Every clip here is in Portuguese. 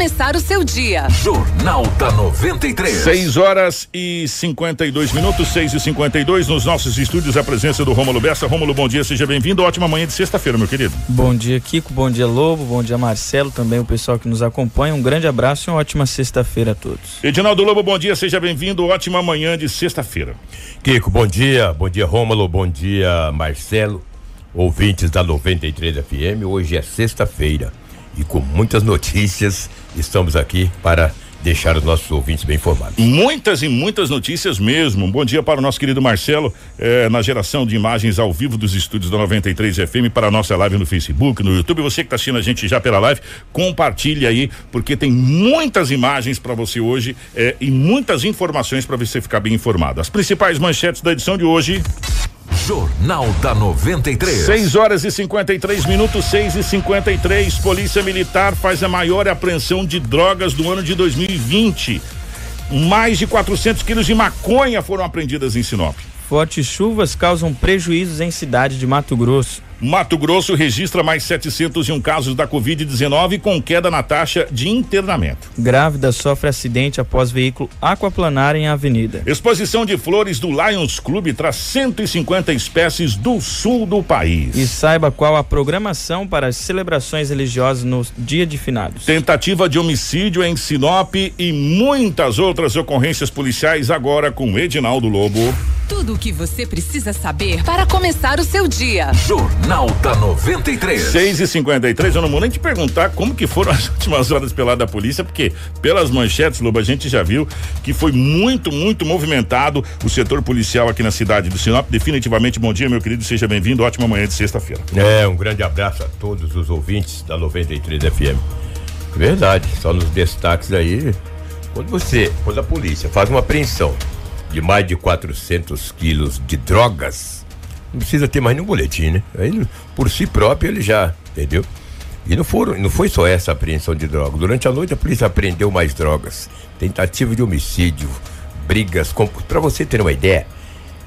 começar o seu dia. Jornal da 93. 6 horas e 52 minutos, 6 e 52 nos nossos estúdios, a presença do Rômulo Bessa. Rômulo, bom dia, seja bem-vindo. Ótima manhã de sexta-feira, meu querido. Bom dia, Kiko. Bom dia, Lobo. Bom dia, Marcelo. Também o pessoal que nos acompanha. Um grande abraço e uma ótima sexta-feira a todos. Edinaldo Lobo, bom dia, seja bem-vindo. Ótima manhã de sexta-feira. Kiko, bom dia. Bom dia, Rômulo. Bom dia, Marcelo. Ouvintes da 93 FM. Hoje é sexta-feira e com muitas notícias estamos aqui para deixar os nossos ouvintes bem informados. Muitas e muitas notícias mesmo. Bom dia para o nosso querido Marcelo, eh, na geração de imagens ao vivo dos estúdios da 93 FM para a nossa live no Facebook, no YouTube. Você que está assistindo a gente já pela live, compartilhe aí, porque tem muitas imagens para você hoje eh, e muitas informações para você ficar bem informado. As principais manchetes da edição de hoje. Jornal da 93. 6 horas e 53 minutos, 6 e 53. Polícia Militar faz a maior apreensão de drogas do ano de 2020. Mais de 400 quilos de maconha foram apreendidas em Sinop. Fortes chuvas causam prejuízos em cidade de Mato Grosso. Mato Grosso registra mais 701 casos da Covid-19 com queda na taxa de internamento. Grávida sofre acidente após veículo aquaplanar em avenida. Exposição de flores do Lions Clube traz 150 espécies do sul do país. E saiba qual a programação para as celebrações religiosas no dia de finados. Tentativa de homicídio em Sinop e muitas outras ocorrências policiais agora com Edinaldo Lobo. Tudo o que você precisa saber para começar o seu dia. Jornal da 93. 6 e 53 eu não vou nem te perguntar como que foram as últimas horas pela da polícia, porque pelas manchetes, Lobo, a gente já viu que foi muito, muito movimentado o setor policial aqui na cidade do Sinop. Definitivamente, bom dia, meu querido, seja bem-vindo. Ótima manhã de sexta-feira. É, um grande abraço a todos os ouvintes da 93 FM. Verdade, só nos destaques aí. Quando você, quando a polícia faz uma apreensão de mais de 400 quilos de drogas, não precisa ter mais nenhum boletim, né? Aí, por si próprio, ele já, entendeu? E não, foram, não foi só essa apreensão de drogas. Durante a noite, a polícia apreendeu mais drogas. Tentativa de homicídio, brigas. Para você ter uma ideia,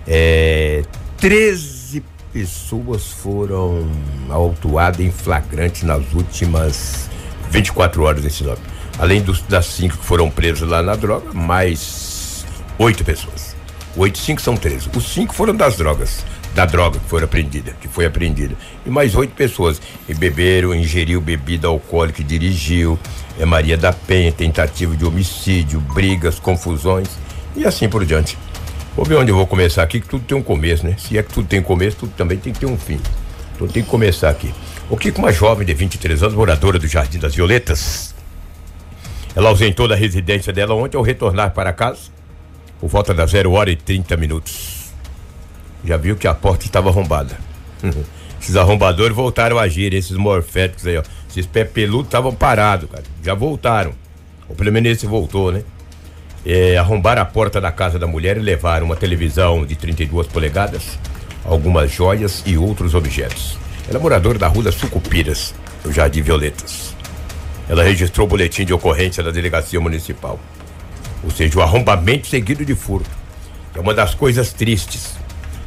é, 13 pessoas foram autuadas em flagrante nas últimas 24 horas desse nome. Além dos, das cinco que foram presas lá na droga, mais oito pessoas. Oito, cinco são três. Os cinco foram das drogas, da droga que foi apreendida, que foi apreendida. E mais oito pessoas. E beberam, ingeriu bebida alcoólica e dirigiu. É Maria da Penha, tentativa de homicídio, brigas, confusões e assim por diante. Vou ver onde eu vou começar aqui, que tudo tem um começo, né? Se é que tudo tem começo, tudo também tem que ter um fim. Então tem que começar aqui. O que uma jovem de 23 anos, moradora do Jardim das Violetas, ela ausentou da residência dela ontem ao retornar para casa por volta da 0 hora e 30 minutos. Já viu que a porta estava arrombada. esses arrombadores voltaram a agir, esses morféticos aí, ó. Esses pé peludos estavam parados, cara. Já voltaram. O pelo menos esse voltou, né? É, arrombaram a porta da casa da mulher e levaram uma televisão de 32 polegadas, algumas joias e outros objetos. Ela é moradora da rua Sucupiras, no Jardim Violetas. Ela registrou o boletim de ocorrência da delegacia municipal. Ou seja, o arrombamento seguido de furto. É uma das coisas tristes.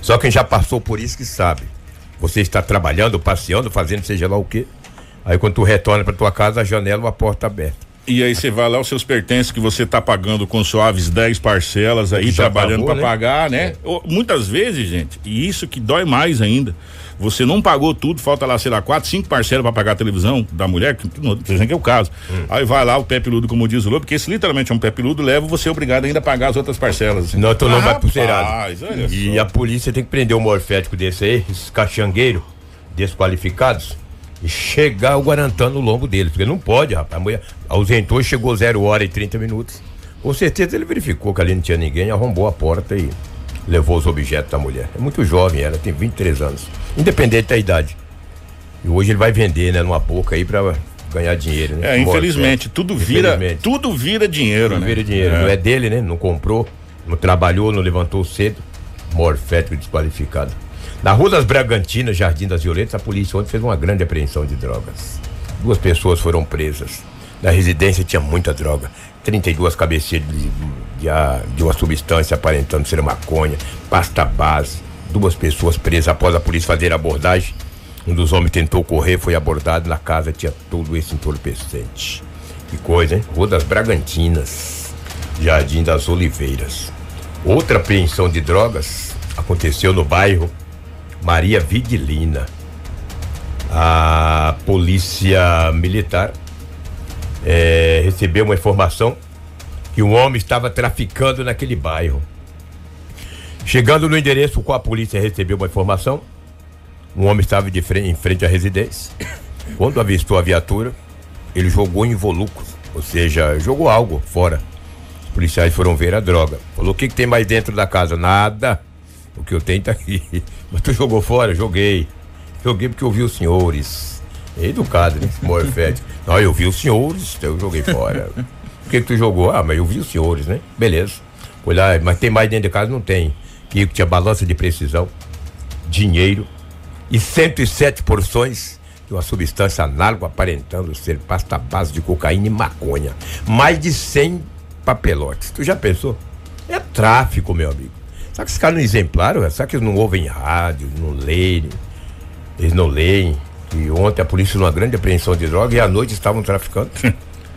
Só quem já passou por isso que sabe. Você está trabalhando, passeando, fazendo seja lá o quê. Aí quando tu retorna para tua casa, a janela ou a porta aberta. E aí você vai lá, os seus pertences que você está pagando com suaves 10 parcelas aí, trabalhando para né? pagar, né? É. Muitas vezes, gente, e isso que dói mais ainda. Você não pagou tudo, falta lá, sei lá, quatro, cinco parcelas para pagar a televisão da mulher, que não que é o caso. Hum. Aí vai lá o pé peludo, como diz o Lobo, porque esse literalmente é um pé peludo, leva você obrigado ainda a pagar as outras parcelas. Assim. Não, tu não ah, vai pro cerado. E só. a polícia tem que prender um morfético desse aí, esses caxangueiros desqualificados e chegar o Guarantã no lombo dele, porque não pode, rapaz. A mulher ausentou, chegou zero hora e 30 minutos. Com certeza ele verificou que ali não tinha ninguém, arrombou a porta e levou os objetos da mulher. É muito jovem, ela tem 23 anos, independente da idade. E hoje ele vai vender, né, numa boca aí para ganhar dinheiro, né? É, infelizmente, tudo vira, infelizmente. tudo vira dinheiro, tudo né? vira dinheiro, é. não é dele, né? Não comprou, não trabalhou, não levantou cedo, morfético desqualificado. Na Rua das Bragantinas, Jardim das Violetas, a polícia ontem fez uma grande apreensão de drogas. Duas pessoas foram presas. Na residência tinha muita droga. 32 cabeceiras de, de, de uma substância aparentando ser maconha, pasta base. Duas pessoas presas após a polícia fazer a abordagem. Um dos homens tentou correr, foi abordado. Na casa tinha todo esse entorpecente. Que coisa, hein? Rua das Bragantinas, Jardim das Oliveiras. Outra apreensão de drogas aconteceu no bairro Maria Vidilina. A polícia militar é, recebeu uma informação que um homem estava traficando naquele bairro. Chegando no endereço com a polícia recebeu uma informação, um homem estava de frente, em frente à residência. Quando avistou a viatura, ele jogou involucro, ou seja, jogou algo fora. Os policiais foram ver a droga. Falou: o que, que tem mais dentro da casa? Nada. O que eu tenho tá aqui. Mas tu jogou fora? Joguei. Joguei porque eu vi os senhores. Educado, né? Morfete. Não, eu vi os senhores, então eu joguei fora. Por que, que tu jogou? Ah, mas eu vi os senhores, né? Beleza. Olha, mas tem mais dentro de casa? Não tem. Que tinha balança de precisão, dinheiro e 107 porções de uma substância análoga aparentando ser pasta base de cocaína e maconha. Mais de 100 papelotes. Tu já pensou? É tráfico, meu amigo. Sabe que esses caras não exemplaram? Sabe que eles não ouvem rádio, não leem? Eles não leem. E ontem a polícia numa grande apreensão de droga e à noite estavam traficando.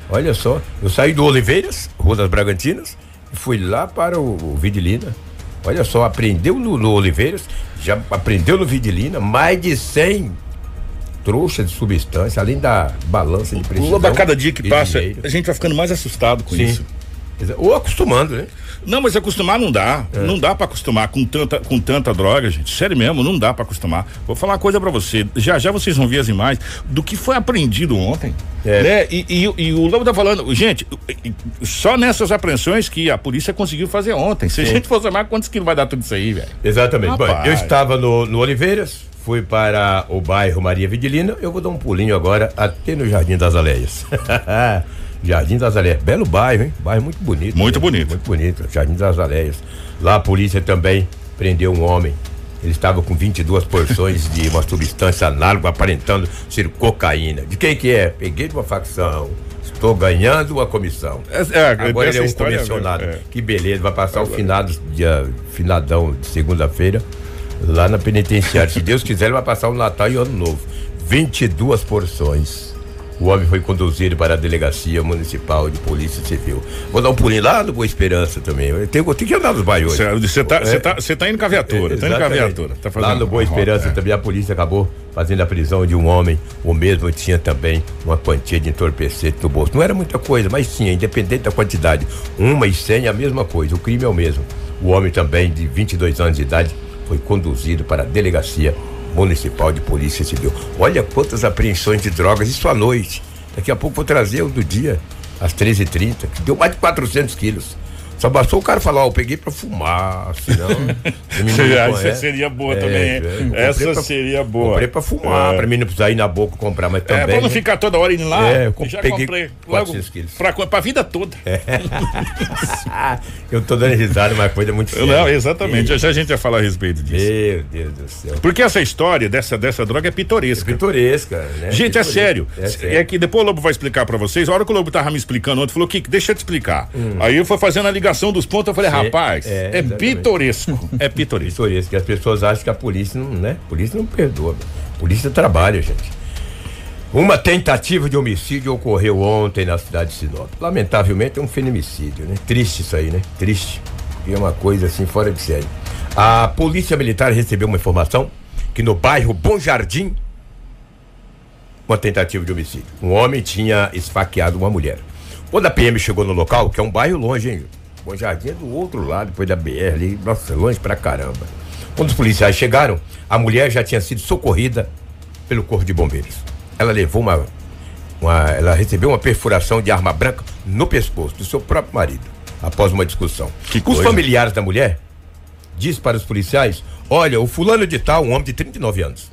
Olha só, eu saí do Oliveiras, Rua das Bragantinas, e fui lá para o, o Vidilina. Olha só, aprendeu no, no Oliveiras, já aprendeu no Vidilina, mais de 100 trouxa de substância, além da balança de precisão. Lobo, a cada dia que passa, dinheiro. a gente vai ficando mais assustado com Sim. isso. Ou acostumando, né? Não, mas acostumar não dá. É. Não dá para acostumar com tanta, com tanta droga, gente. Sério mesmo, não dá para acostumar. Vou falar uma coisa para você. Já já vocês vão ver as imagens do que foi apreendido ontem. É. Né? E, e, e, o Lobo tá falando, gente, só nessas apreensões que a polícia conseguiu fazer ontem. Se Sim. a gente for somar, quantos quilos vai dar tudo isso aí, velho? Exatamente. Bom, eu estava no, no Oliveiras, fui para o bairro Maria Vidilina, eu vou dar um pulinho agora até no Jardim das Aleias. Jardim das Aleias, belo bairro, hein? Bairro muito bonito. Muito né? bonito. Muito bonito, Jardim das Aleias. Lá a polícia também prendeu um homem. Ele estava com 22 porções de uma substância análoga aparentando ser cocaína. De quem que é? Peguei de uma facção. Estou ganhando uma comissão. É, é, Agora ele é um comissionado. É. Que beleza, vai passar Agora. o finado, dia, finadão de segunda-feira lá na penitenciária. Se Deus quiser, ele vai passar o Natal e o Ano Novo. 22 porções. O homem foi conduzido para a delegacia municipal de polícia civil. Vou dar um pulinho lá no Boa Esperança também. Tem, tem que andar nos bairros. Você tá, é, tá, tá indo com a viatura, é, tá indo com a viatura. Tá lá no Boa Esperança rota, é. também a polícia acabou fazendo a prisão de um homem. O mesmo tinha também uma quantia de entorpecente no bolso. Não era muita coisa, mas tinha, independente da quantidade. Uma e cem é a mesma coisa. O crime é o mesmo. O homem também, de 22 anos de idade, foi conduzido para a delegacia municipal de polícia civil. Olha quantas apreensões de drogas, isso à noite. Daqui a pouco vou trazer o do dia, às 13h30, que deu mais de 400 quilos. Só bastou o cara falar, ó, eu peguei pra fumar, senão. Essa seria boa é, também, é, Essa pra, seria boa. Comprei pra fumar, é. pra mim não precisar ir na boca comprar, mas também. É, pra não né? ficar toda hora indo lá, é, eu já peguei comprei. Logo, quilos. Pra, pra vida toda. É. eu tô dando risada, mas coisa muito séria. Não, exatamente. Já, já a gente vai falar a respeito disso. Meu Deus do céu. Porque essa história dessa, dessa droga é pitoresca. É pitoresca, né? Gente, é pitoresca. é sério. É sério. É que depois o Lobo vai explicar pra vocês. A hora que o Lobo tava me explicando ontem, falou, que deixa eu te explicar. Hum. Aí eu fui fazendo a ligação dos pontos, eu falei, rapaz, é, é pitoresco. É pitoresco. Pitoresco. As pessoas acham que a polícia não, né? A polícia não perdoa. A polícia trabalha, gente. Uma tentativa de homicídio ocorreu ontem na cidade de Sinop. Lamentavelmente é um feminicídio, né? Triste isso aí, né? Triste. E é uma coisa assim fora de série. A polícia militar recebeu uma informação que no bairro Bom Jardim, uma tentativa de homicídio. Um homem tinha esfaqueado uma mulher. Quando a PM chegou no local, que é um bairro longe, hein? Bom Jardim é do outro lado, depois da BR ali, nossa, longe pra caramba. Quando os policiais chegaram, a mulher já tinha sido socorrida pelo Corpo de Bombeiros. Ela levou uma, uma. Ela recebeu uma perfuração de arma branca no pescoço do seu próprio marido, após uma discussão. Que os familiares da mulher disse para os policiais: olha, o fulano de tal, um homem de 39 anos,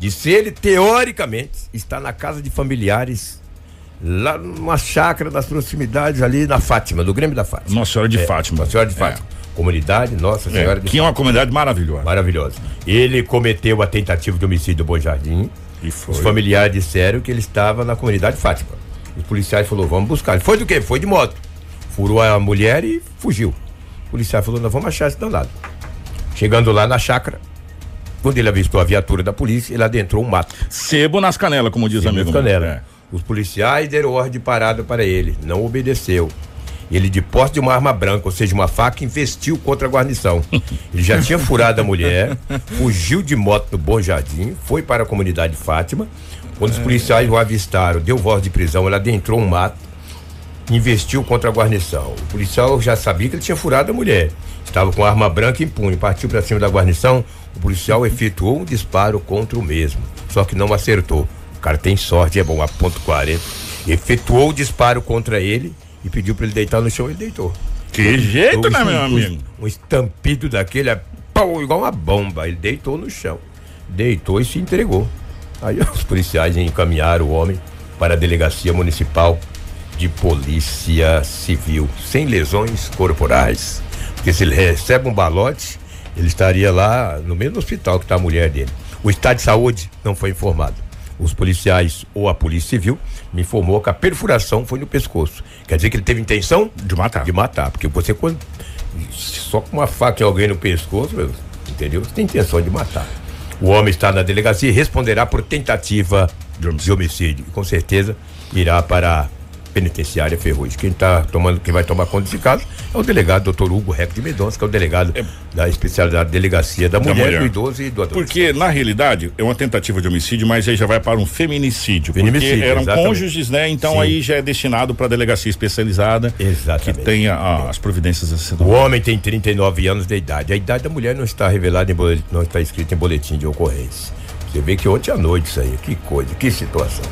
disse ele, teoricamente, está na casa de familiares lá numa chácara das proximidades ali na Fátima, do Grêmio da Fátima. Nossa Senhora de é, Fátima. Nossa Senhora de Fátima. É. Comunidade Nossa Senhora é, de Que é uma comunidade maravilhosa. Maravilhosa. Ele cometeu a tentativa de homicídio do Bom Jardim. E foi. Os familiares disseram que ele estava na comunidade Fátima. Os policiais falaram, vamos buscar. Ele foi do quê? Foi de moto. Furou a mulher e fugiu. O policial falou, nós vamos achar esse danado. Chegando lá na chácara, quando ele avistou a viatura da polícia, ele adentrou um mato. Sebo nas canelas, como diz Sebo amigo. Nas canelas. É. Os policiais deram ordem de parada para ele, não obedeceu. Ele, de posse de uma arma branca, ou seja, uma faca, investiu contra a guarnição. Ele já tinha furado a mulher, fugiu de moto do Bom Jardim, foi para a comunidade Fátima. Quando os policiais o avistaram, deu voz de prisão, ela adentrou um mato, investiu contra a guarnição. O policial já sabia que ele tinha furado a mulher. Estava com arma branca em punho, partiu para cima da guarnição. O policial efetuou um disparo contra o mesmo, só que não acertou. O cara tem sorte, é bom, a ponto 40. Efetuou o disparo contra ele e pediu para ele deitar no chão, ele deitou. Que jeito, né, meu amigo? Um, estampido daquele, pau, igual uma bomba. Ele deitou no chão. Deitou e se entregou. Aí os policiais encaminharam o homem para a delegacia municipal de polícia civil, sem lesões corporais. Porque se ele recebe um balote, ele estaria lá no mesmo hospital que está a mulher dele. O estado de saúde não foi informado. Os policiais ou a polícia civil me informou que a perfuração foi no pescoço. Quer dizer que ele teve intenção de matar. De matar, porque você quando só com uma faca em alguém no pescoço, entendeu? Você tem intenção de matar. O homem está na delegacia e responderá por tentativa de homicídio. De homicídio. Com certeza irá para penitenciária Ferrugem. Quem tá tomando, quem vai tomar conta desse caso é o delegado doutor Hugo Reco de Mendonça, que é o delegado é, da especialidade delegacia da, da mulher, mulher, do idoso e do adulto. Porque, na realidade, é uma tentativa de homicídio, mas aí já vai para um feminicídio. feminicídio porque eram exatamente. cônjuges, né? Então Sim. aí já é destinado para delegacia especializada exatamente. que tenha a, as providências a ser O homem tem 39 anos de idade. A idade da mulher não está revelada em boletim, não está escrita em boletim de ocorrência. Você vê que ontem à noite isso aí, que coisa, que situação.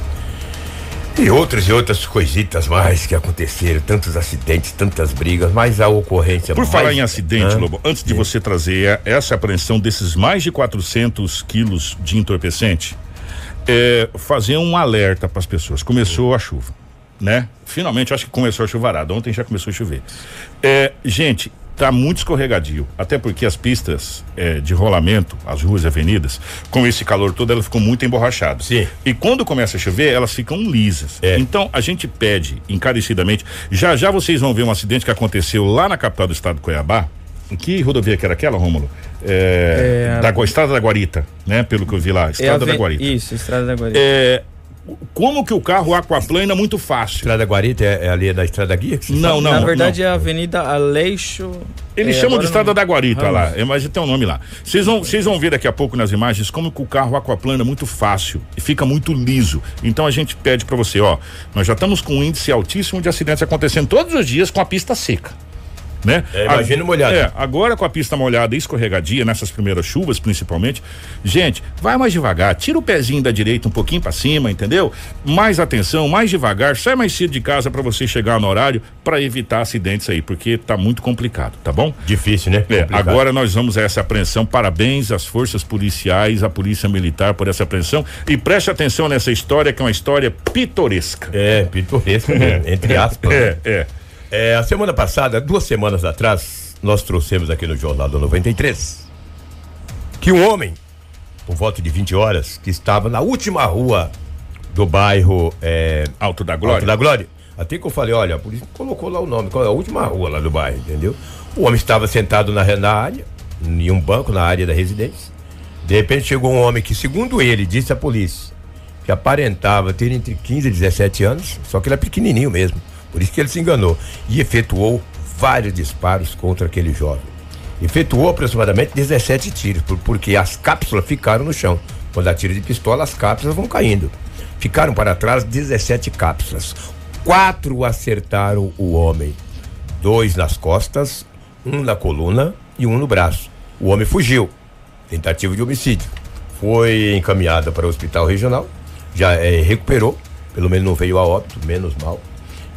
E outras e outras coisitas mais que aconteceram, tantos acidentes, tantas brigas, mas a ocorrência. Por mais... falar em acidente, Hã? Lobo, antes de Sim. você trazer essa apreensão desses mais de 400 quilos de entorpecente, é, fazer um alerta para as pessoas. Começou a chuva, né? Finalmente, acho que começou a chuvarada. Ontem já começou a chover. É, gente, tá muito escorregadio. Até porque as pistas é, de rolamento, as ruas e avenidas, com esse calor todo, elas ficam muito emborrachadas. Sim. E quando começa a chover, elas ficam lisas. É. Então a gente pede encarecidamente. Já já vocês vão ver um acidente que aconteceu lá na capital do estado de Cuiabá. Que rodovia que era aquela, Rômulo? É, é, da Estrada da Guarita, né? Pelo que eu vi lá, Estrada é da Guarita. Isso, Estrada da Guarita. É, como que o carro aquaplana é muito fácil. Estrada Guarita é, é ali da Estrada Guia? não, não. Na verdade não. é a Avenida Aleixo. Eles é, chamam de Estrada não... da Guarita lá, é, mas tem um nome lá. Vocês vão, vocês vão ver daqui a pouco nas imagens como que o carro aquaplana é muito fácil e fica muito liso. Então a gente pede para você, ó, nós já estamos com um índice altíssimo de acidentes acontecendo todos os dias com a pista seca né? É, imagina molhada. É, agora com a pista molhada e escorregadia, nessas primeiras chuvas principalmente, gente, vai mais devagar, tira o pezinho da direita um pouquinho para cima, entendeu? Mais atenção, mais devagar, sai mais cedo de casa para você chegar no horário para evitar acidentes aí, porque tá muito complicado, tá bom? Difícil, né? É, agora nós vamos a essa apreensão, parabéns às forças policiais, à polícia militar por essa apreensão e preste atenção nessa história que é uma história pitoresca. É, pitoresca, né? entre aspas. É, é. É, a semana passada, duas semanas atrás, nós trouxemos aqui no Jornal do 93 que um homem, por volta de 20 horas, que estava na última rua do bairro é, Alto da Glória. Alto da Glória. Até que eu falei, olha, a polícia colocou lá o nome, qual é a última rua lá do bairro, entendeu? O homem estava sentado na, na área, em um banco na área da residência. De repente chegou um homem que, segundo ele, disse à polícia, que aparentava ter entre 15 e 17 anos, só que ele é pequenininho mesmo. Por isso que ele se enganou. E efetuou vários disparos contra aquele jovem. Efetuou aproximadamente 17 tiros, porque as cápsulas ficaram no chão. Quando atira de pistola, as cápsulas vão caindo. Ficaram para trás 17 cápsulas. Quatro acertaram o homem. Dois nas costas, um na coluna e um no braço. O homem fugiu. Tentativa de homicídio. Foi encaminhada para o hospital regional. Já é, recuperou. Pelo menos não veio a óbito, menos mal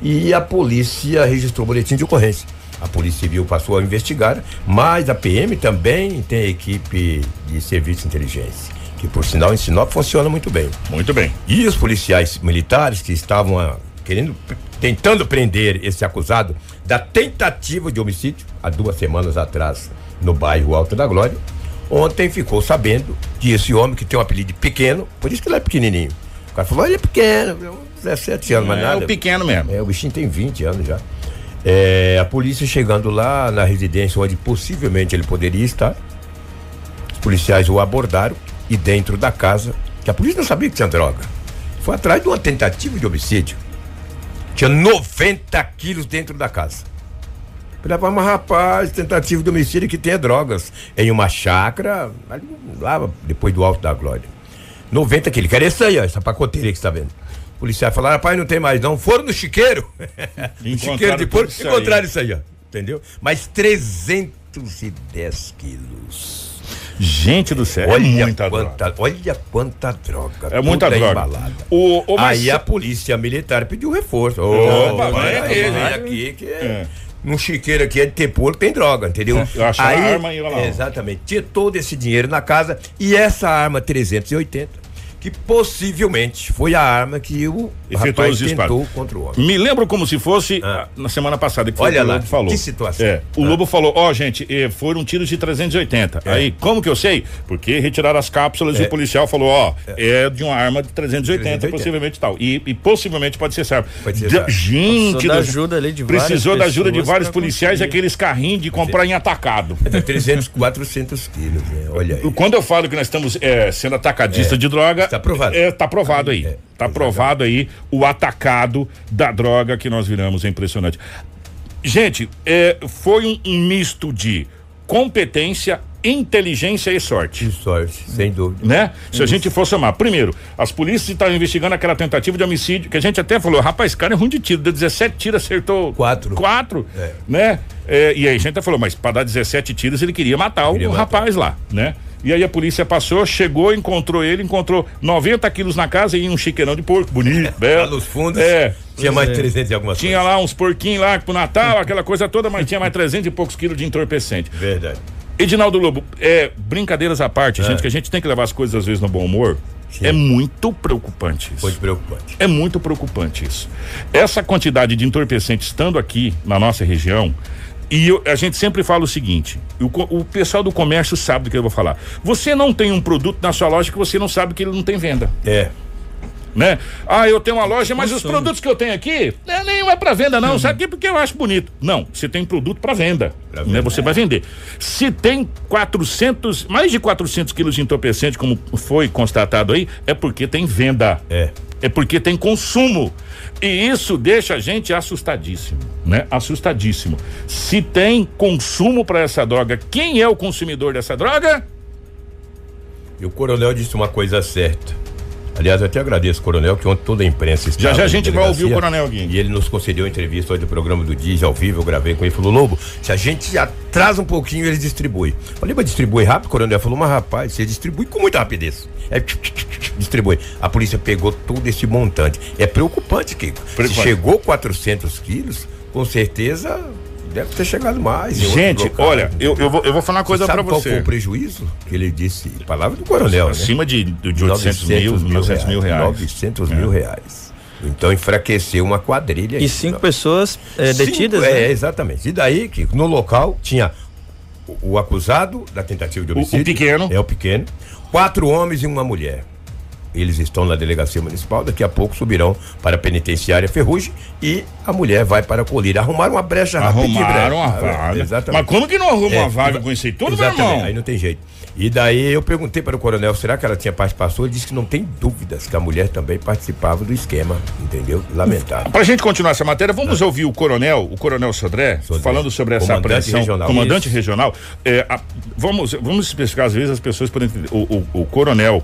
e a polícia registrou boletim de ocorrência. A Polícia Civil passou a investigar, mas a PM também tem equipe de serviço de inteligência, que por sinal em Sinop funciona muito bem. Muito bem. E os policiais militares que estavam a, ah, querendo, tentando prender esse acusado da tentativa de homicídio há duas semanas atrás no bairro Alto da Glória, ontem ficou sabendo que esse homem que tem um apelido pequeno, por isso que ele é pequenininho. O cara falou, ele é pequeno, 17 anos, mas é, nada. É o pequeno mesmo. É, o bichinho tem 20 anos já. É, a polícia chegando lá na residência onde possivelmente ele poderia estar, os policiais o abordaram e dentro da casa, que a polícia não sabia que tinha droga. foi atrás de uma tentativa de homicídio. Tinha 90 quilos dentro da casa. Falei, mas rapaz, tentativa de homicídio que tem drogas. Em uma chácara, ali, lá depois do Alto da Glória. 90 quilos. Quer esse aí, ó, essa pacoteira que você tá vendo. O policial falou, rapaz, não tem mais não. Foram no chiqueiro. no chiqueiro de porco, encontraram isso aí, ó. Entendeu? Mas 310 quilos. Gente do céu, é olha é muita quanta, droga. Olha quanta droga. É muita droga. Embalada. O, o Aí a polícia militar pediu reforço. Ô, oh, vai, é, vai, aqui que é. Num chiqueiro aqui é de ter porco, tem droga, entendeu? Eu aí, a arma e lá. Exatamente. Tinha todo esse dinheiro na casa e essa arma 380 que possivelmente foi a arma que o Efetuou rapaz tentou contra o homem. Me lembro como se fosse ah. na semana passada que Olha o lá, Lobo falou. Que situação. É, o ah. Lobo falou, ó, oh, gente, eh, foram tiros de 380. É. Aí, como que eu sei? Porque retiraram as cápsulas é. e o policial falou, ó, oh, é. é. de uma arma de 380, 380. possivelmente tal. E, e, possivelmente pode ser certo. Pode ser certo. Gente, da ajuda ali de precisou da ajuda de vários policiais e aqueles carrinhos de comprar em atacado. É 300, 400 quilos, né? olha aí. Quando eu falo que nós estamos é, sendo atacadista é. de droga, está provado. É, tá provado aí. É, tá provado aí o atacado da droga que nós viramos. É impressionante. Gente, é, foi um, um misto de competência, inteligência e sorte. E sorte, sem dúvida. Né? Se Isso. a gente for somar. Primeiro, as polícias estavam investigando aquela tentativa de homicídio, que a gente até falou, rapaz, esse cara é ruim de tiro, deu 17 tiros, acertou. Quatro. Quatro. É. Né? É, e aí a gente até falou, mas para dar 17 tiros ele queria matar queria o rapaz lá, né? E aí a polícia passou, chegou, encontrou ele, encontrou 90 quilos na casa e um chiqueirão de porco, bonito, belo. Lá nos fundos. É. Tinha mais de 300 e algumas Tinha coisas. lá uns porquinhos lá pro Natal, aquela coisa toda, mas tinha mais 300 e poucos quilos de entorpecente. Verdade. Edinaldo Lobo, é, brincadeiras à parte, é. gente, que a gente tem que levar as coisas às vezes no bom humor. Sim. É muito preocupante isso. Muito preocupante. É muito preocupante isso. Essa quantidade de entorpecente estando aqui na nossa região, e eu, a gente sempre fala o seguinte: o, o, pessoal do comércio sabe do que eu vou falar. Você não tem um produto na sua loja que você não sabe que ele não tem venda. É. Né? Ah, eu tenho uma loja, mas os produtos que eu tenho aqui, né, nenhum é para venda, não. Uhum. Sabe porque eu acho bonito? Não, você tem produto para venda. Pra né? Você vai vender. Se tem 400, mais de 400 quilos de entorpecente, como foi constatado aí, é porque tem venda. É. É porque tem consumo. E isso deixa a gente assustadíssimo, né? Assustadíssimo. Se tem consumo para essa droga, quem é o consumidor dessa droga? E o coronel disse uma coisa certa. Aliás, eu até agradeço, coronel, que ontem toda a imprensa estava. Já já a gente vai ouvir o coronel aqui. E ele nos concedeu entrevista hoje do programa do Diz ao vivo, eu gravei com ele. Falou, Lobo, se a gente atrasa um pouquinho, ele distribui. Falei, mas distribui rápido? O coronel falou, mas rapaz, você distribui com muita rapidez. É, distribui. A polícia pegou todo esse montante. É preocupante, Kiko. Preocupante. Se chegou 400 quilos, com certeza Deve ter chegado mais. Gente, olha, eu, eu, vou, eu vou falar uma coisa para você. Qual foi o prejuízo que ele disse? Palavra do coronel, né? Acima de, de 800 mil, 900 mil reais. 900 mil é. reais. Então enfraqueceu uma quadrilha. E cinco pessoas é, detidas? Cinco, né? É, exatamente. E daí que no local tinha o, o acusado da tentativa de homicídio. O, o pequeno. É o pequeno. Quatro homens e uma mulher. Eles estão na delegacia municipal, daqui a pouco subirão para a penitenciária Ferrugem e a mulher vai para a colíria. Arrumaram uma brecha rapidinho. Arrumaram uma vaga. Exatamente. Mas como que não arruma é, uma vaga com isso aí tudo, exatamente, meu irmão? Aí não tem jeito. E daí eu perguntei para o coronel, será que ela tinha participação? Ele disse que não tem dúvidas que a mulher também participava do esquema, entendeu? Lamentável. Para a gente continuar essa matéria, vamos ah. ouvir o coronel, o coronel Sodré, Sodré falando sobre essa comandante apreensão. Regional. Comandante Isso. regional. É, a, vamos, vamos especificar, às vezes as pessoas podem entender. O, o, o coronel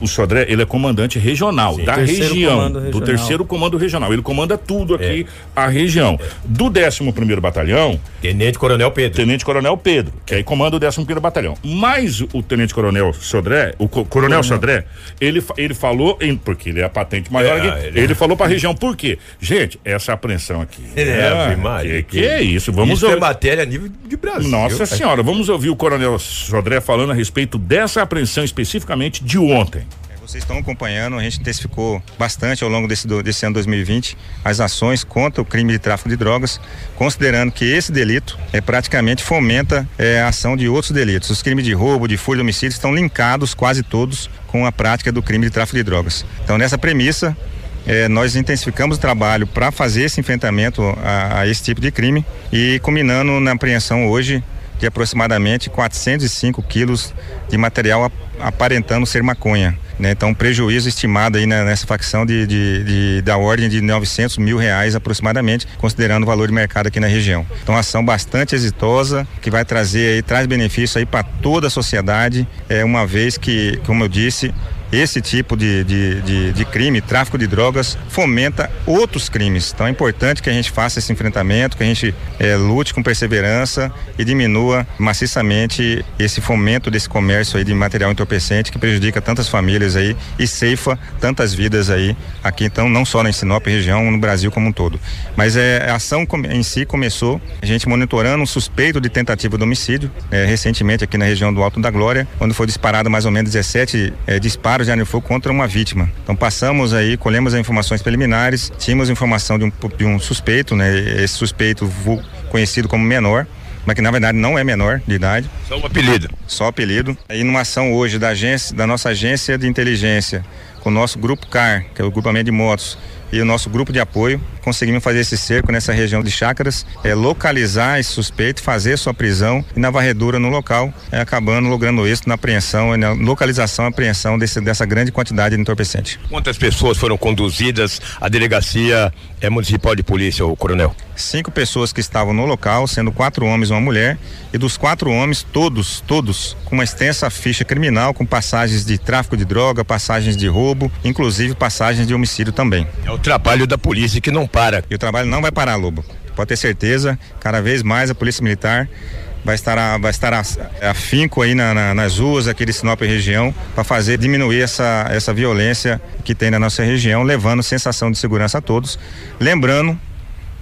o Sodré, ele é comandante regional Sim. da região, do terceiro comando regional. Ele comanda tudo aqui, é. a região. É. Do 11 primeiro batalhão. Tenente Coronel Pedro. Tenente Coronel Pedro, que aí comanda o 11 primeiro batalhão. Mas o Tenente Coronel Sodré, o co Coronel Sodré, ele, ele falou, em, porque ele é a patente maior é, aqui, ele, ele falou pra região, por quê? Gente, essa apreensão aqui. É, é que, que, é isso? Vamos isso é ouvir. é matéria a nível de Brasil. Nossa senhora, vamos ouvir o Coronel Sodré falando a respeito dessa apreensão especificamente de ontem ontem. É, vocês estão acompanhando, a gente intensificou bastante ao longo desse, desse ano 2020 as ações contra o crime de tráfico de drogas, considerando que esse delito é, praticamente fomenta é, a ação de outros delitos. Os crimes de roubo, de furto de homicídio estão linkados quase todos com a prática do crime de tráfico de drogas. Então, nessa premissa, é, nós intensificamos o trabalho para fazer esse enfrentamento a, a, esse tipo de crime e culminando na apreensão hoje de aproximadamente 405 quilos de material aparentando ser maconha. né? Então, prejuízo estimado aí né, nessa facção de, de, de, da ordem de 900 mil reais aproximadamente, considerando o valor de mercado aqui na região. Então, ação bastante exitosa, que vai trazer aí, traz benefício aí para toda a sociedade, é, uma vez que, como eu disse, esse tipo de, de, de, de, crime, tráfico de drogas, fomenta outros crimes. Então é importante que a gente faça esse enfrentamento, que a gente é, lute com perseverança e diminua maciçamente esse fomento desse comércio aí de material entorpecente que prejudica tantas famílias aí e ceifa tantas vidas aí aqui, então não só na Sinop região, no Brasil como um todo. Mas é, a ação em si começou, a gente monitorando um suspeito de tentativa de homicídio, é, recentemente aqui na região do Alto da Glória, quando foi disparado mais ou menos 17 é, disparos disparos de arma de fogo contra uma vítima. Então passamos aí, colhemos as informações preliminares, tínhamos informação de um, de um suspeito, né? Esse suspeito conhecido como menor, mas que na verdade não é menor de idade. Só um apelido. Só apelido. Aí numa ação hoje da agência, da nossa agência de inteligência, com o nosso grupo CAR, que é o grupamento de motos, e o nosso grupo de apoio. Conseguimos fazer esse cerco nessa região de chácaras, é, localizar esse suspeito, fazer sua prisão e na varredura no local, é, acabando logrando êxito na apreensão, na localização e apreensão desse, dessa grande quantidade de entorpecente. Quantas pessoas foram conduzidas à delegacia é, municipal de polícia, o coronel? Cinco pessoas que estavam no local, sendo quatro homens e uma mulher, e dos quatro homens, todos, todos, com uma extensa ficha criminal, com passagens de tráfico de droga, passagens de roubo, inclusive passagens de homicídio também. É o trabalho da polícia que não para. E o trabalho não vai parar, Lobo. Pode ter certeza, cada vez mais a Polícia Militar vai estar, vai estar afinco aí na, na, nas ruas aqui de Sinop região para fazer diminuir essa, essa violência que tem na nossa região, levando sensação de segurança a todos. Lembrando,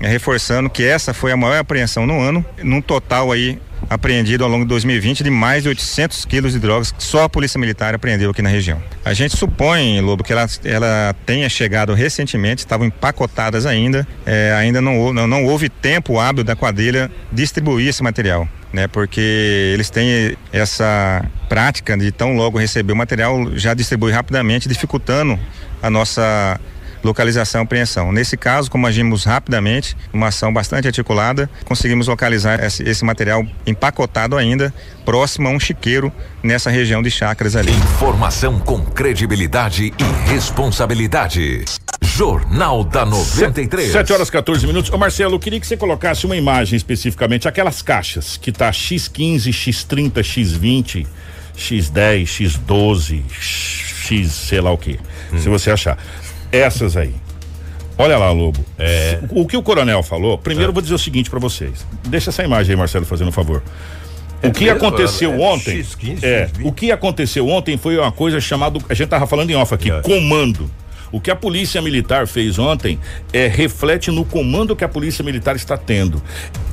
reforçando que essa foi a maior apreensão no ano, num total aí apreendido ao longo de 2020 de mais de 800 quilos de drogas que só a Polícia Militar apreendeu aqui na região. A gente supõe, Lobo, que ela, ela tenha chegado recentemente, estavam empacotadas ainda, é, ainda não, não, não houve tempo hábil da quadrilha distribuir esse material. Né, porque eles têm essa prática de tão logo receber o material já distribui rapidamente, dificultando a nossa localização e apreensão. Nesse caso, como agimos rapidamente, uma ação bastante articulada, conseguimos localizar esse, esse material empacotado ainda, próximo a um chiqueiro nessa região de chácaras ali. Informação com credibilidade e responsabilidade. Jornal da 93. 7 horas 14 minutos. Ô Marcelo, eu queria que você colocasse uma imagem especificamente, aquelas caixas que tá X15, X30, X20, X10, X12, X sei lá o que. Hum. Se você achar. Essas aí. Olha lá, Lobo. É... O, que o coronel falou, primeiro eu vou dizer o seguinte para vocês. Deixa essa imagem aí, Marcelo, fazendo um favor. É o que mesmo, aconteceu é, ontem, X15, é, o que aconteceu ontem foi uma coisa chamada, a gente tava falando em off aqui, é. comando. O que a Polícia Militar fez ontem é reflete no comando que a Polícia Militar está tendo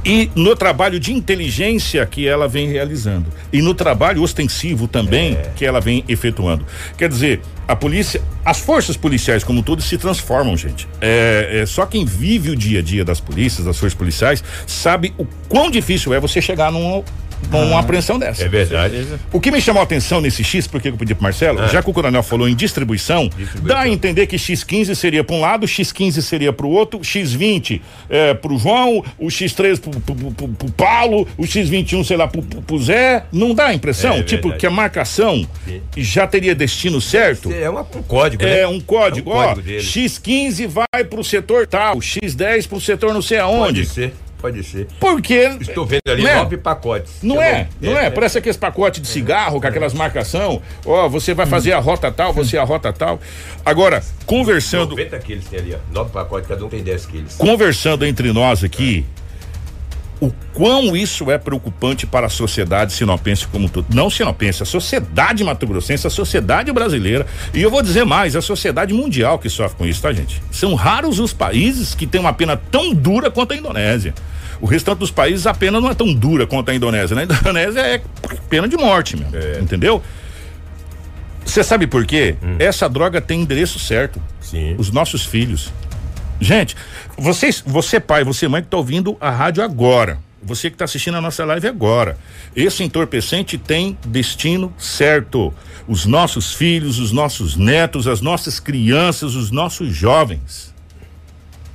e no trabalho de inteligência que ela vem realizando e no trabalho ostensivo também é. que ela vem efetuando. Quer dizer, a polícia, as forças policiais como todos se transformam, gente. É, é, só quem vive o dia a dia das polícias, das forças policiais, sabe o quão difícil é você chegar num com uma apreensão dessa. É verdade. O que me chamou a atenção nesse X, porque eu pedi pro Marcelo, ah. já que o coronel falou em distribuição, distribuição, dá a entender que X15 seria para um lado, X15 seria para o outro, X20 é, pro João, o X3 pro, pro, pro, pro Paulo, o X21, sei lá, pro, pro Zé. Não dá a impressão? É, tipo, que a marcação Sim. já teria destino certo? É uma, um código, É né? um código, é um ó. Código X15 vai pro setor tal, X10 pro setor não sei aonde. Pode ser. Pode ser. Porque. Estou vendo ali né? nove pacotes. Não é, não é, é. Parece aqueles pacotes de cigarro com aquelas marcação. Ó, oh, você vai fazer a rota tal, você a rota tal. Agora, conversando. 90 quilos tem ali, ó. Nove pacotes, cada um tem 10 quilos. Conversando entre nós aqui. O quão isso é preocupante para a sociedade sinopense como tudo. Não sinopense, a sociedade mato-grossense, a sociedade brasileira. E eu vou dizer mais, a sociedade mundial que sofre com isso, tá, gente? São raros os países que têm uma pena tão dura quanto a Indonésia. O restante dos países a pena não é tão dura quanto a Indonésia. Na Indonésia é pena de morte, meu. É. Entendeu? Você sabe por quê? Hum. Essa droga tem endereço certo. Sim. Os nossos filhos. Gente, vocês, você pai, você mãe que está ouvindo a rádio agora, você que está assistindo a nossa live agora, esse entorpecente tem destino certo. Os nossos filhos, os nossos netos, as nossas crianças, os nossos jovens.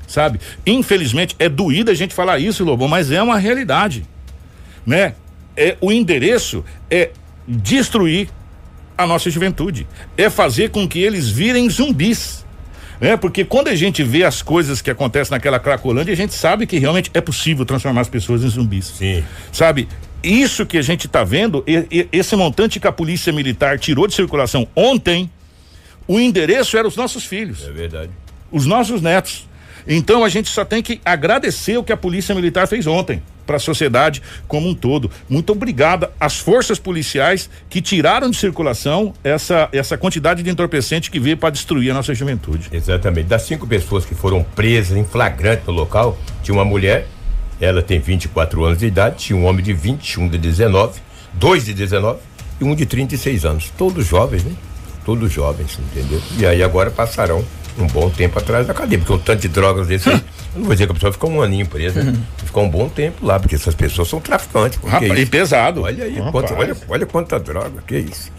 Sabe? Infelizmente é doído a gente falar isso, Lobão, mas é uma realidade, né? É o endereço é destruir a nossa juventude, é fazer com que eles virem zumbis. É, porque quando a gente vê as coisas que acontecem naquela Cracolândia, a gente sabe que realmente é possível transformar as pessoas em zumbis. Sim. Sabe? Isso que a gente está vendo, e, e, esse montante que a polícia militar tirou de circulação ontem, o endereço era os nossos filhos. É verdade. Os nossos netos. Então a gente só tem que agradecer o que a Polícia Militar fez ontem para a sociedade como um todo. Muito obrigada às forças policiais que tiraram de circulação essa, essa quantidade de entorpecente que veio para destruir a nossa juventude. Exatamente. Das cinco pessoas que foram presas em flagrante no local, tinha uma mulher, ela tem 24 anos de idade, tinha um homem de 21 de 19, dois de 19 e um de 36 anos. Todos jovens, né? Todos jovens, entendeu? E aí agora passarão um bom tempo atrás da cadeia, porque um tanto de drogas desse não vou dizer que a pessoa ficou um aninho presa, né? ficou um bom tempo lá, porque essas pessoas são traficantes. Rapaz, e pesado. Olha aí, quanta, olha, olha quanta droga, que isso.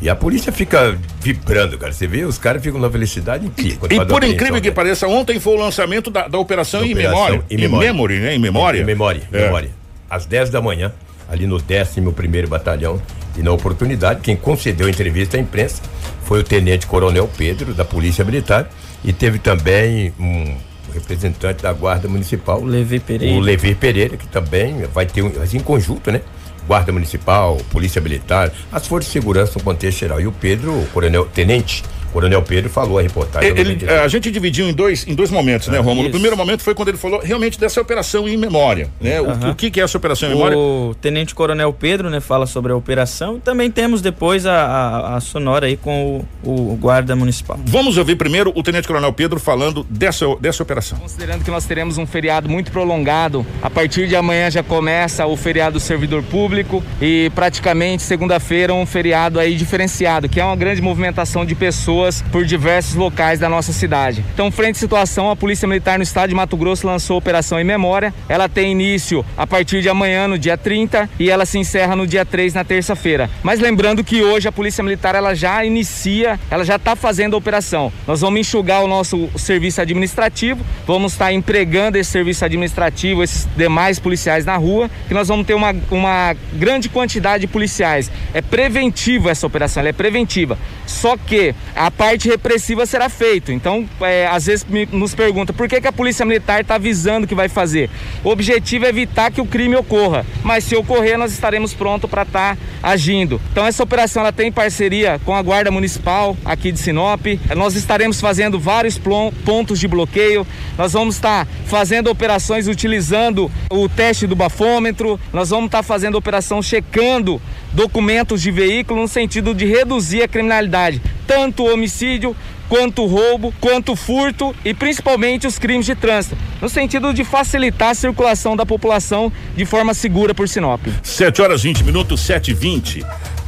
E a polícia fica vibrando, cara. Você vê, os caras ficam na felicidade em E, e por incrível que né? pareça, ontem foi o lançamento da, da operação em memória. Em memory, né? Em memória. Em memória, é. memória. Às 10 da manhã, ali no 11 primeiro batalhão. E na oportunidade, quem concedeu a entrevista à imprensa foi o Tenente Coronel Pedro, da Polícia Militar, e teve também um representante da Guarda Municipal, o Levi Pereira. O Levi Pereira, que também vai ter um, em conjunto, né? Guarda Municipal, Polícia Militar, as forças de segurança no contexto geral. E o Pedro, o coronel, tenente, Coronel Pedro falou a reportagem. Ele, a gente dividiu em dois, em dois momentos, né, ah, Romulo? O primeiro momento foi quando ele falou realmente dessa operação em memória, né? O, o, que, que é essa operação em memória? O Tenente Coronel Pedro, né, fala sobre a operação. Também temos depois a, a, a sonora aí com o, o, guarda municipal. Vamos ouvir primeiro o Tenente Coronel Pedro falando dessa, dessa operação. Considerando que nós teremos um feriado muito prolongado, a partir de amanhã já começa o feriado do servidor público e praticamente segunda-feira um feriado aí diferenciado, que é uma grande movimentação de pessoas pessoas por diversos locais da nossa cidade. Então, frente à situação, a Polícia Militar no estado de Mato Grosso lançou a Operação em Memória. Ela tem início a partir de amanhã, no dia 30, e ela se encerra no dia 3, na terça-feira. Mas lembrando que hoje a Polícia Militar ela já inicia, ela já está fazendo a operação. Nós vamos enxugar o nosso serviço administrativo, vamos estar tá empregando esse serviço administrativo, esses demais policiais na rua, que nós vamos ter uma, uma grande quantidade de policiais. É preventivo essa operação, ela é preventiva. Só que a parte repressiva será feita. Então, é, às vezes me, nos pergunta por que, que a Polícia Militar está avisando que vai fazer. O objetivo é evitar que o crime ocorra, mas se ocorrer, nós estaremos prontos para estar tá agindo. Então, essa operação ela tem parceria com a Guarda Municipal aqui de Sinop. Nós estaremos fazendo vários pontos de bloqueio. Nós vamos estar tá fazendo operações utilizando o teste do bafômetro. Nós vamos estar tá fazendo operação checando documentos de veículo no sentido de reduzir a criminalidade, tanto homicídio quanto roubo, quanto furto e principalmente os crimes de trânsito, no sentido de facilitar a circulação da população de forma segura por Sinop. 7 horas 20 minutos, 7 e 20.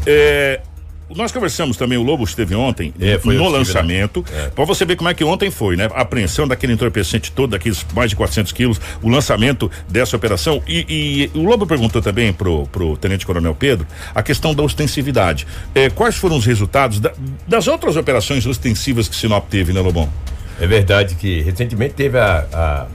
É, nós conversamos também, o Lobo esteve ontem é, no lançamento, né? é. para você ver como é que ontem foi, né? A apreensão daquele entorpecente todo, daqueles mais de 400 quilos, o lançamento dessa operação. E, e, o Lobo perguntou também pro, pro Tenente Coronel Pedro a questão da ostensividade. É, quais foram os resultados da, das outras operações ostensivas que Sinop teve, né, Lobão? É verdade que recentemente teve a, a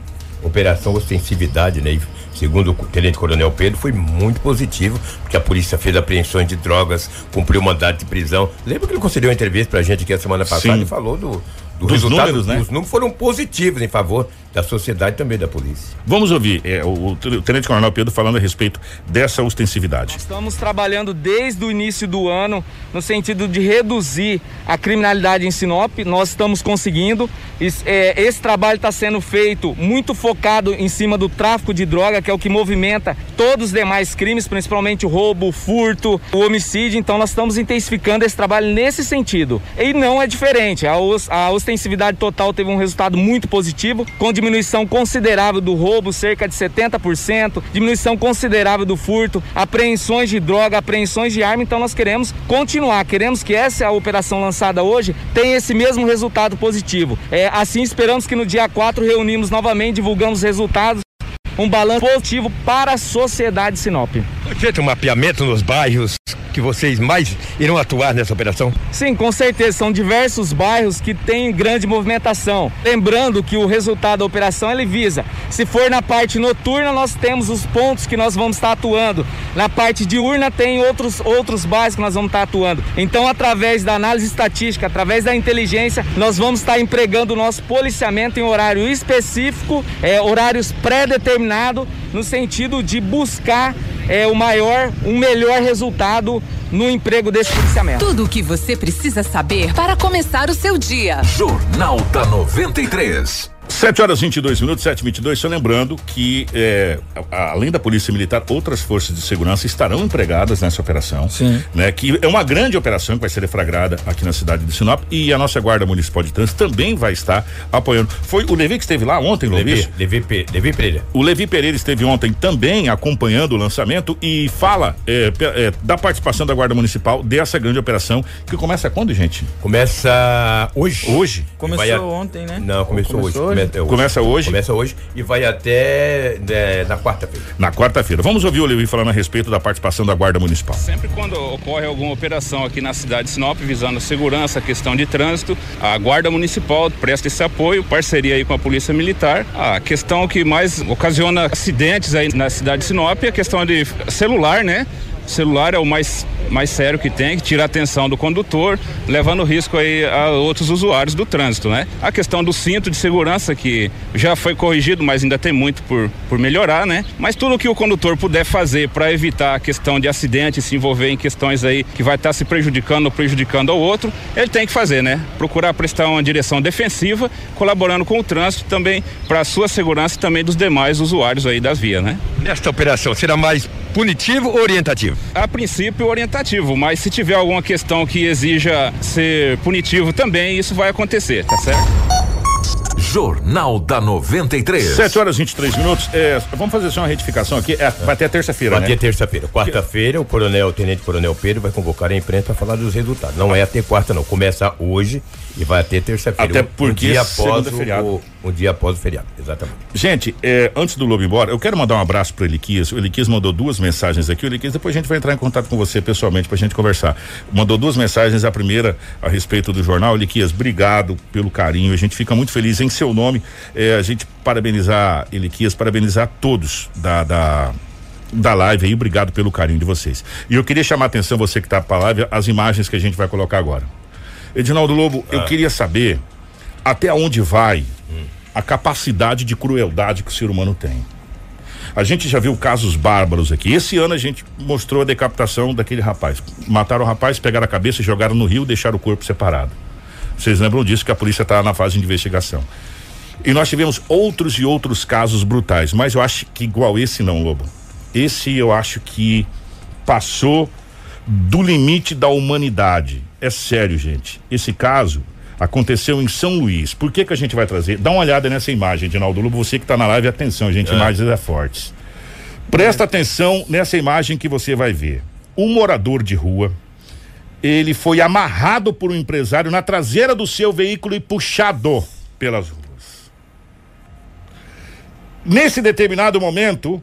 operação ostensividade, né? Segundo o Tenente Coronel Pedro, foi muito positivo, porque a polícia fez apreensões de drogas, cumpriu o mandato de prisão. Lembra que ele concedeu uma entrevista pra gente aqui a semana passada Sim. e falou do, do Dos resultado, números, né? Os números foram positivos em favor da sociedade também da polícia. Vamos ouvir é, o, o, Tenente Coronel Pedro falando a respeito dessa ostensividade. Nós estamos trabalhando desde o início do ano no sentido de reduzir a criminalidade em Sinop. Nós estamos conseguindo. Esse, é, esse trabalho está sendo feito muito focado em cima do tráfico de droga, que é o que movimenta todos os demais crimes, principalmente o roubo, o furto, o homicídio. Então nós estamos intensificando esse trabalho nesse sentido. E não é diferente. A, a ostensividade total teve um resultado muito positivo, com diminuição considerável do roubo, cerca de 70%, diminuição considerável do furto, apreensões de droga, apreensões de arma. Então nós queremos continuar, queremos que essa operação lançada hoje tenha esse mesmo resultado positivo. É, assim esperamos que no dia 4 reunimos novamente, divulgamos os resultados um balanço positivo para a sociedade Sinop. Foi feito um mapeamento nos bairros que vocês mais irão atuar nessa operação? Sim, com certeza. São diversos bairros que têm grande movimentação. Lembrando que o resultado da operação ele visa. Se for na parte noturna, nós temos os pontos que nós vamos estar atuando. Na parte diurna tem outros, outros bairros que nós vamos estar atuando. Então, através da análise estatística, através da inteligência, nós vamos estar empregando o nosso policiamento em horário específico, é, horários pré-determinados, no sentido de buscar é, o maior, um melhor resultado no emprego desse policiamento. Tudo o que você precisa saber para começar o seu dia. Jornal da 93. 7 horas 22 minutos, 7 22 Só lembrando que, é, além da Polícia Militar, outras forças de segurança estarão empregadas nessa operação. Sim. Né, que é uma grande operação que vai ser deflagrada aqui na cidade de Sinop. E a nossa Guarda Municipal de Trânsito também vai estar apoiando. Foi o Levi que esteve lá ontem, Levi? Levi, Levi Pereira. O Levi Pereira esteve ontem também acompanhando o lançamento e fala é, é, da participação da Guarda Municipal dessa grande operação que começa quando, gente? Começa hoje. Hoje? Começou a... ontem, né? Não, começou, começou hoje. hoje. Começa, começa hoje. Começa hoje e vai até né, na quarta-feira. Na quarta-feira. Vamos ouvir o Levi falando a respeito da participação da Guarda Municipal. Sempre quando ocorre alguma operação aqui na cidade de Sinop visando segurança, questão de trânsito, a Guarda Municipal presta esse apoio, parceria aí com a Polícia Militar. A questão que mais ocasiona acidentes aí na cidade de Sinop é a questão de celular, né? Celular é o mais, mais sério que tem, que tira a atenção do condutor, levando risco aí a outros usuários do trânsito, né? A questão do cinto de segurança que já foi corrigido, mas ainda tem muito por, por melhorar, né? Mas tudo que o condutor puder fazer para evitar a questão de acidente, se envolver em questões aí que vai estar tá se prejudicando ou prejudicando ao outro, ele tem que fazer, né? Procurar prestar uma direção defensiva, colaborando com o trânsito também para a sua segurança e também dos demais usuários aí das vias, né? Nesta operação será mais punitivo ou orientativo? A princípio, orientativo, mas se tiver alguma questão que exija ser punitivo também, isso vai acontecer, tá certo? Jornal da 93. 7 horas e 23 minutos. É, vamos fazer só uma retificação aqui. É, vai até terça-feira, né? Vai até terça-feira. Quarta-feira, o coronel, o tenente coronel Pedro vai convocar a imprensa para falar dos resultados. Não é até quarta, não. Começa hoje e vai até terça-feira. Até porque um dia após o. O, um dia após o feriado, exatamente. Gente, é, antes do Lobo embora, eu quero mandar um abraço pro Eliquias. O Eliquias mandou duas mensagens aqui. O Eliquias, depois a gente vai entrar em contato com você pessoalmente pra gente conversar. Mandou duas mensagens. A primeira a respeito do jornal. Eliquias, obrigado pelo carinho. A gente fica muito feliz em seu nome. É, a gente parabenizar Eliquias, parabenizar todos da, da da live aí, obrigado pelo carinho de vocês. E eu queria chamar a atenção, você que está para a live, as imagens que a gente vai colocar agora. Edinaldo Lobo, ah. eu queria saber até onde vai hum. a capacidade de crueldade que o ser humano tem. A gente já viu casos bárbaros aqui. Esse ano a gente mostrou a decapitação daquele rapaz. Mataram o rapaz, pegaram a cabeça, jogaram no rio, deixaram o corpo separado. Vocês lembram disso que a polícia está na fase de investigação. E nós tivemos outros e outros casos brutais, mas eu acho que igual esse não, Lobo. Esse eu acho que passou do limite da humanidade. É sério, gente. Esse caso aconteceu em São Luís. Por que que a gente vai trazer? Dá uma olhada nessa imagem, Edinaldo Lobo, você que está na live, atenção, gente, é. imagens é fortes. Presta atenção nessa imagem que você vai ver. Um morador de rua, ele foi amarrado por um empresário na traseira do seu veículo e puxado pelas ruas. Nesse determinado momento,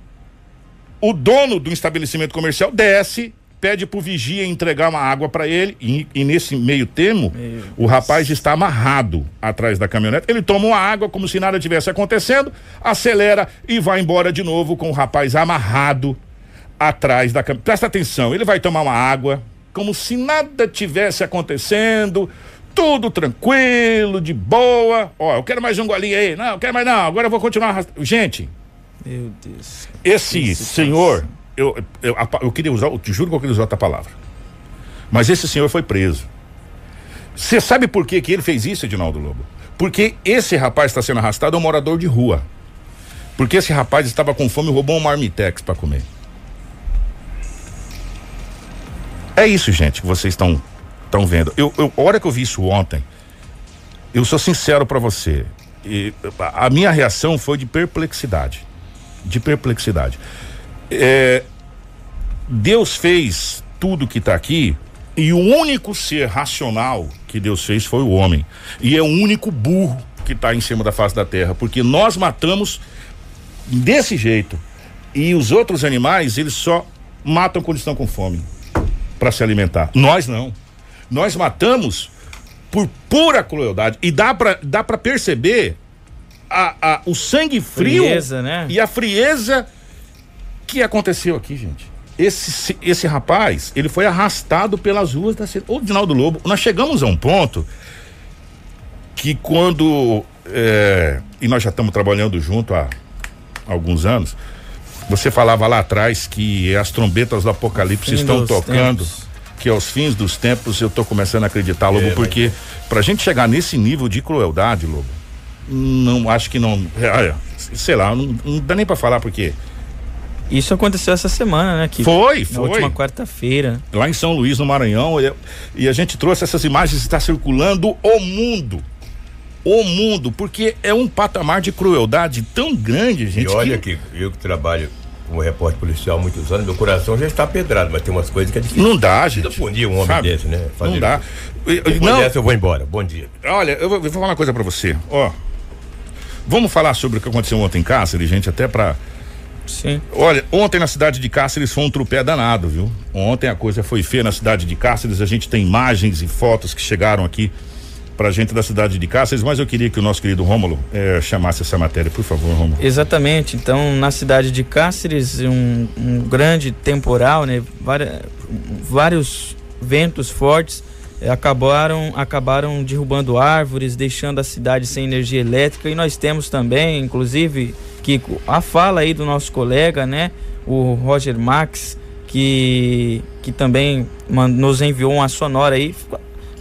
o dono do estabelecimento comercial desce pede pro vigia entregar uma água para ele e, e, nesse meio termo Meu o rapaz está amarrado atrás da caminhonete. Ele toma uma água como se nada tivesse acontecendo, acelera e vai embora de novo com o rapaz amarrado atrás da caminhonete. Presta atenção, ele vai tomar uma água como se nada tivesse acontecendo. Tudo tranquilo, de boa. Ó, eu quero mais um golinho aí. Não, eu quero mais não. Agora eu vou continuar. Arrastando. Gente, meu Deus. Esse senhor, eu, eu, eu queria usar, eu te juro que eu queria usar outra palavra. Mas esse senhor foi preso. Você sabe por que, que ele fez isso, Edinaldo Lobo? Porque esse rapaz está sendo arrastado é um morador de rua. Porque esse rapaz estava com fome e roubou um marmitex para comer. É isso, gente, que vocês estão estão vendo. Eu, eu, a hora que eu vi isso ontem, eu sou sincero para você. E, a minha reação foi de perplexidade. De perplexidade. É, Deus fez tudo que está aqui e o único ser racional que Deus fez foi o homem. E é o único burro que está em cima da face da terra, porque nós matamos desse jeito. E os outros animais, eles só matam quando estão com fome. para se alimentar. Nós não. Nós matamos por pura crueldade. E dá para dá pra perceber a, a, o sangue frio frieza, né? e a frieza que aconteceu aqui, gente. Esse, esse rapaz, ele foi arrastado pelas ruas da cidade. Ô, Dinaldo Lobo, nós chegamos a um ponto que quando. É, e nós já estamos trabalhando junto há alguns anos. Você falava lá atrás que as trombetas do Apocalipse estão tocando. Tempos. Que aos fins dos tempos eu estou começando a acreditar, Lobo, é, porque mas... pra gente chegar nesse nível de crueldade, Lobo, não acho que não. É, sei lá, não, não dá nem para falar porque. Isso aconteceu essa semana, né? Que foi, foi. Na última quarta-feira. Lá em São Luís, no Maranhão, e, e a gente trouxe essas imagens, está circulando o mundo o mundo, porque é um patamar de crueldade tão grande, gente. E olha que, que eu que trabalho como repórter policial há muitos anos, meu coração já está pedrado, mas tem umas coisas que é difícil. Não dá, gente. Punir um homem sabe? desse, né? Fazer não dá. Depois não. dessa eu vou embora. Bom dia. Olha, eu vou, eu vou falar uma coisa para você. Ó, vamos falar sobre o que aconteceu ontem em Cáceres, gente, até para Sim. Olha, ontem na cidade de Cáceres foi um trupé danado, viu? Ontem a coisa foi feia na cidade de Cáceres, a gente tem imagens e fotos que chegaram aqui para a gente da cidade de Cáceres, mas eu queria que o nosso querido Rômulo eh, chamasse essa matéria, por favor, Rômulo. Exatamente. Então, na cidade de Cáceres, um, um grande temporal, né? Várias, vários ventos fortes acabaram acabaram derrubando árvores, deixando a cidade sem energia elétrica. E nós temos também, inclusive, Kiko, a fala aí do nosso colega, né? O Roger Max, que, que também nos enviou uma sonora aí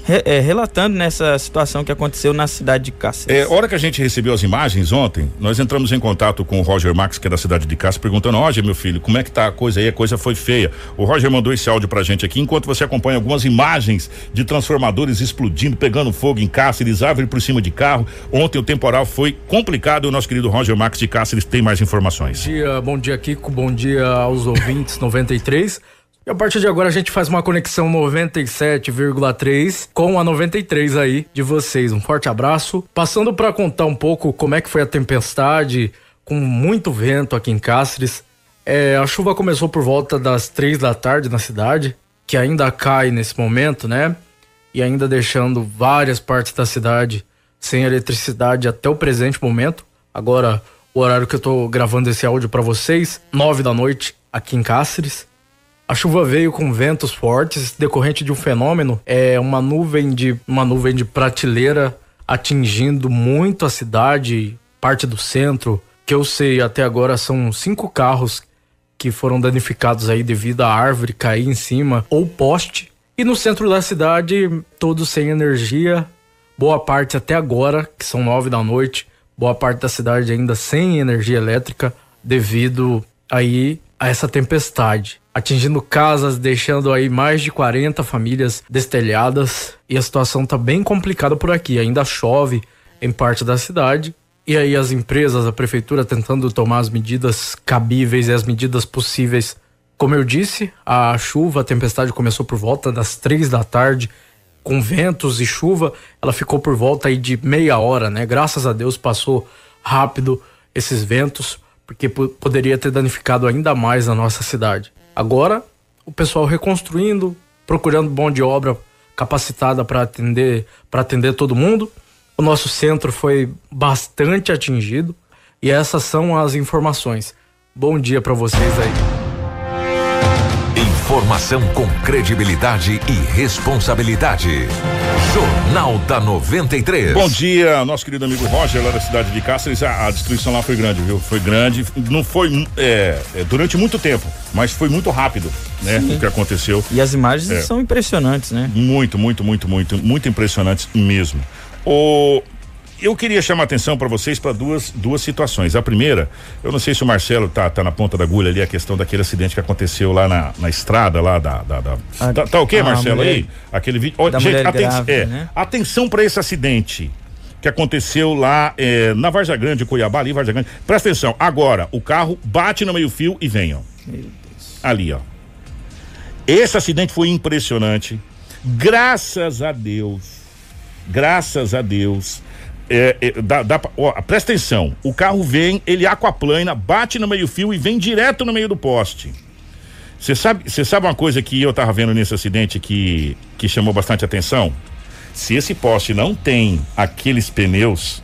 é, relatando nessa situação que aconteceu na cidade de Cáceres. É, hora que a gente recebeu as imagens ontem, nós entramos em contato com o Roger Max, que é da cidade de Cáceres, perguntando: Roger, meu filho, como é que tá a coisa aí? A coisa foi feia. O Roger mandou esse áudio pra gente aqui, enquanto você acompanha algumas imagens de transformadores explodindo, pegando fogo em Cáceres, árvore por cima de carro. Ontem o temporal foi complicado. O nosso querido Roger Max de Cáceres tem mais informações. Bom dia, bom dia, Kiko. Bom dia aos ouvintes 93. E a partir de agora a gente faz uma conexão 97,3 com a 93 aí de vocês. Um forte abraço. Passando para contar um pouco como é que foi a tempestade, com muito vento aqui em Cáceres. É, a chuva começou por volta das três da tarde na cidade, que ainda cai nesse momento, né? E ainda deixando várias partes da cidade sem eletricidade até o presente momento. Agora, o horário que eu tô gravando esse áudio para vocês, nove da noite aqui em Cáceres. A chuva veio com ventos fortes, decorrente de um fenômeno, é uma nuvem de uma nuvem de prateleira atingindo muito a cidade, parte do centro. Que eu sei até agora são cinco carros que foram danificados aí devido à árvore cair em cima ou poste. E no centro da cidade, todos sem energia. Boa parte até agora, que são nove da noite, boa parte da cidade ainda sem energia elétrica devido aí a essa tempestade atingindo casas, deixando aí mais de 40 famílias destelhadas. E a situação tá bem complicada por aqui. Ainda chove em parte da cidade. E aí as empresas, a prefeitura tentando tomar as medidas cabíveis e as medidas possíveis. Como eu disse, a chuva, a tempestade começou por volta das três da tarde, com ventos e chuva. Ela ficou por volta aí de meia hora, né? Graças a Deus passou rápido esses ventos, porque poderia ter danificado ainda mais a nossa cidade. Agora, o pessoal reconstruindo, procurando mão de obra capacitada para atender, para atender todo mundo. O nosso centro foi bastante atingido e essas são as informações. Bom dia para vocês aí. Informação com credibilidade e responsabilidade. Jornal da 93. Bom dia, nosso querido amigo Roger, lá da cidade de Cáceres. A, a destruição lá foi grande, viu? Foi grande. Não foi é, é, durante muito tempo, mas foi muito rápido, né? Sim. O que aconteceu. E as imagens é, são impressionantes, né? Muito, muito, muito, muito, muito impressionantes mesmo. O, eu queria chamar atenção para vocês para duas, duas situações. A primeira, eu não sei se o Marcelo tá, tá na ponta da agulha ali, a questão daquele acidente que aconteceu lá na, na estrada lá da. da, da a, tá, tá ok, Marcelo? Mulher, aí? Aquele vídeo. Oh, gente, aten grávida, é, né? atenção para esse acidente que aconteceu lá é, na Varja Grande, Cuiabá, ali, Varja Grande. Presta atenção, agora, o carro bate no meio-fio e vem, ó. Ali, ó. Esse acidente foi impressionante. Graças a Deus. Graças a Deus é, é, dá, dá, ó, presta atenção, o carro vem, ele aquaplana, bate no meio fio e vem direto no meio do poste. Você sabe, sabe uma coisa que eu tava vendo nesse acidente que que chamou bastante atenção? Se esse poste não tem aqueles pneus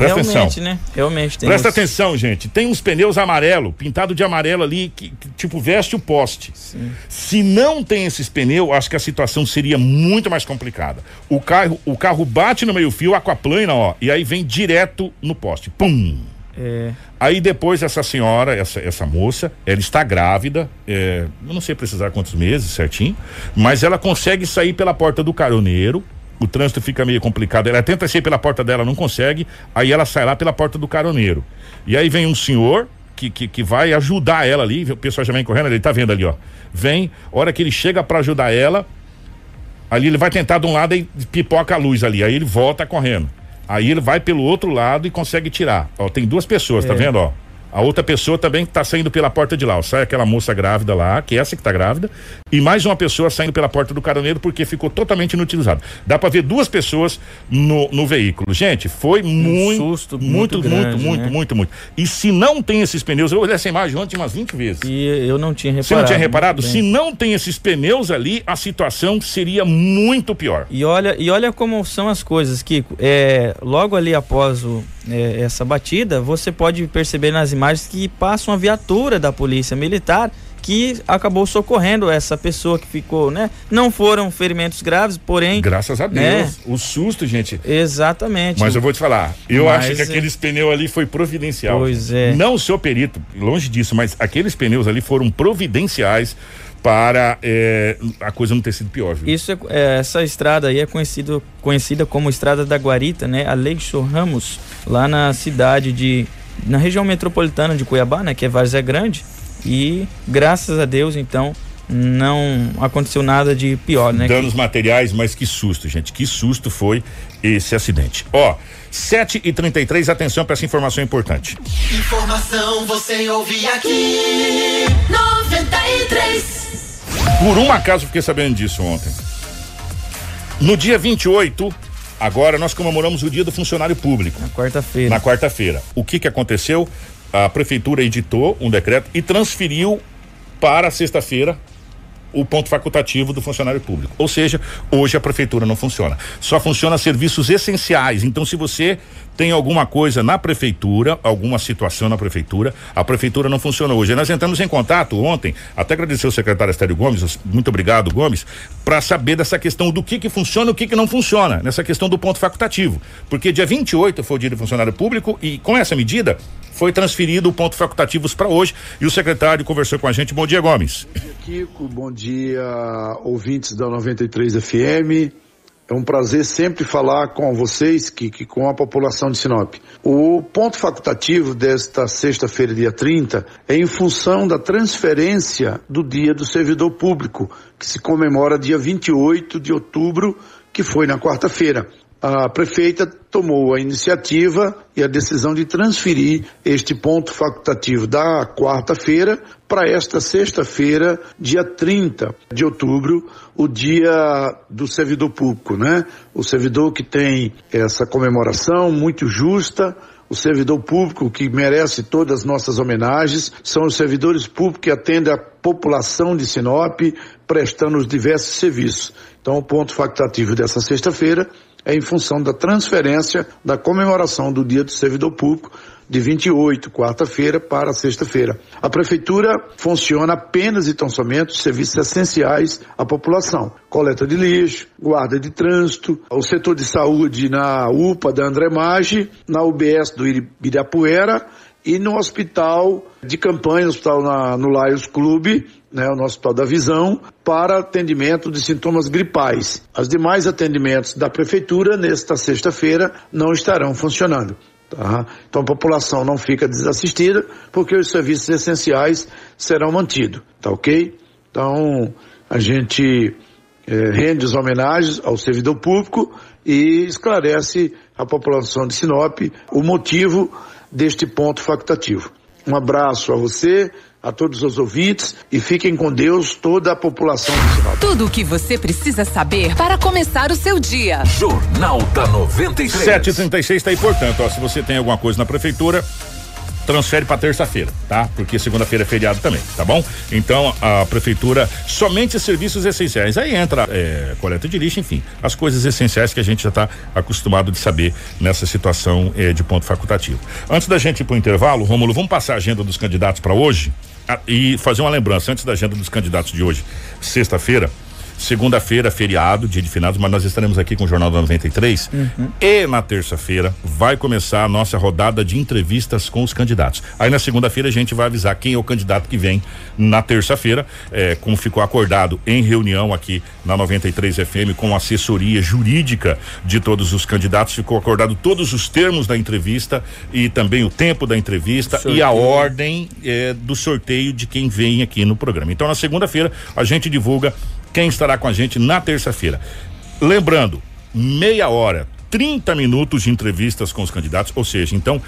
Presta Realmente, atenção. né? Realmente tem. Presta uns- atenção, gente. Tem uns pneus amarelo, pintado de amarelo ali, que, que, tipo veste o poste. Se não tem esses pneus, acho que a situação seria muito mais complicada. O carro, o carro bate no meio-fio, aquaplana, ó, e aí vem direto no poste. Pum! É, Aí depois essa senhora, essa, essa moça, ela está grávida, é, eu não sei precisar quantos meses certinho, mas ela consegue sair pela porta do caroneiro. O trânsito fica meio complicado. Ela tenta sair pela porta dela, não consegue. Aí ela sai lá pela porta do caroneiro. E aí vem um senhor que, que, que vai ajudar ela ali. O pessoal já vem correndo, ele tá vendo ali, ó. Vem, hora que ele chega para ajudar ela, Ali ele vai tentar de um lado e pipoca a luz ali. Aí ele volta correndo. Aí ele vai pelo outro lado e consegue tirar. Ó, tem duas pessoas, tá É. vendo, ó? A outra pessoa também tá saindo pela porta de lá. Sai aquela moça grávida lá, que é essa que tá grávida, e mais uma pessoa saindo pela porta do caroneiro porque ficou totalmente inutilizado. Dá pra ver duas pessoas no, no veículo. Gente, foi muito, susto muito, muito muito, grande, muito, né? muito, muito. E se não tem esses pneus, eu olhei essa imagem ontem umas 20 vezes. e eu não tinha reparado. Você não tinha reparado? muito Se não tem esses pneus ali, a situação seria muito pior. E olha, e olha como são as coisas, Kiko. É, logo ali após o, é, essa batida, você pode perceber nas imagens que passa uma viatura da polícia militar que acabou socorrendo essa pessoa que ficou, né? Não foram ferimentos graves, porém. Graças a Deus. Né? O susto, gente. Exatamente. Mas eu vou te falar, eu Mas, acho que é- aqueles pneus ali foi providencial. Pois é. Não sou perito, longe disso, mas aqueles pneus ali foram providenciais para eh, a coisa não ter sido pior, viu? Isso é, é, essa estrada aí é conhecido, conhecida como Estrada da Guarita, né? Aleixo Ramos, lá na cidade de. Na região metropolitana de Cuiabá, né? Que é Várzea Grande. E graças a Deus, então, não aconteceu nada de pior, né? Danos materiais, mas que susto, gente. Que susto foi esse acidente. Ó, 7 e 33 atenção para essa informação importante. Informação você ouve aqui. 93. Por um acaso fiquei sabendo disso ontem. No dia 28, agora nós comemoramos o dia do funcionário público. Na quarta-feira. Na quarta-feira. O que que aconteceu? A prefeitura editou um decreto e transferiu para sexta-feira o ponto facultativo do funcionário público. Ou seja, hoje a prefeitura não funciona. Só funciona serviços essenciais. Então, se você tem alguma coisa na prefeitura, alguma situação na prefeitura, a prefeitura não funciona hoje. Nós entramos em contato ontem, até agradecer o secretário Estélio Gomes, muito obrigado, Gomes, para saber dessa questão do que que funciona e o que que não funciona, nessa questão do ponto facultativo. Porque dia 28 foi o dia do funcionário público e com essa medida foi transferido o ponto facultativos para hoje e o secretário conversou com a gente. Bom dia, Gomes. Kiko, bom dia, ouvintes da 93 FM. É um prazer sempre falar com vocês, Kiko, e com a população de Sinop. O ponto facultativo desta sexta-feira, dia 30, é em função da transferência do Dia do Servidor Público, que se comemora dia 28 de outubro, que foi na quarta-feira. A prefeita tomou a iniciativa e a decisão de transferir este ponto facultativo da quarta-feira para esta sexta-feira, dia 30 de outubro, o dia do servidor público, né? O servidor que tem essa comemoração muito justa, o servidor público que merece todas as nossas homenagens, são os servidores públicos que atendem a população de Sinop, prestando os diversos serviços. Então, o ponto facultativo dessa sexta-feira é em função da transferência da comemoração do Dia do Servidor Público de 28, quarta-feira, para sexta-feira. A prefeitura funciona apenas e tão somente os serviços essenciais à população: coleta de lixo, guarda de trânsito, o setor de saúde na UPA da André Maggi, na UBS do Ibirapuera e no hospital de campanha, hospital na, no Laios Clube, né, o nosso Hospital da Visão, para atendimento de sintomas gripais. Os demais atendimentos da Prefeitura, nesta sexta-feira, não estarão funcionando. Tá? Então a população não fica desassistida, porque os serviços essenciais serão mantidos, tá ok? Então a gente eh, rende as homenagens ao servidor público e esclarece à população de Sinop o motivo deste ponto facultativo. Um abraço a você, a todos os ouvintes e fiquem com Deus, toda a população de Sinop. Tudo o que você precisa saber para começar o seu dia. Jornal da 93. 736 está aí, portanto, ó, se você tem alguma coisa na prefeitura, transfere para terça-feira, tá? Porque segunda-feira é feriado também, tá bom? Então a prefeitura somente serviços essenciais. Aí entra é, coleta de lixo, enfim, as coisas essenciais que a gente já está acostumado de saber nessa situação é, de ponto facultativo. Antes da gente ir para o intervalo, Rômulo, vamos passar a agenda dos candidatos para hoje e fazer uma lembrança antes da agenda dos candidatos de hoje, sexta-feira. Segunda-feira, feriado, dia de finados, mas nós estaremos aqui com o Jornal da 93. Uhum. E na terça-feira vai começar a nossa rodada de entrevistas com os candidatos. Aí na segunda-feira a gente vai avisar quem é o candidato que vem na terça-feira, é, como ficou acordado em reunião aqui na 93 FM com assessoria jurídica de todos os candidatos. Ficou acordado todos os termos da entrevista e também o tempo da entrevista sorteio. e a ordem é, do sorteio de quem vem aqui no programa. Então na segunda-feira a gente divulga quem estará com a gente na terça-feira. Lembrando, meia hora, 30 minutos de entrevistas com os candidatos, ou seja, então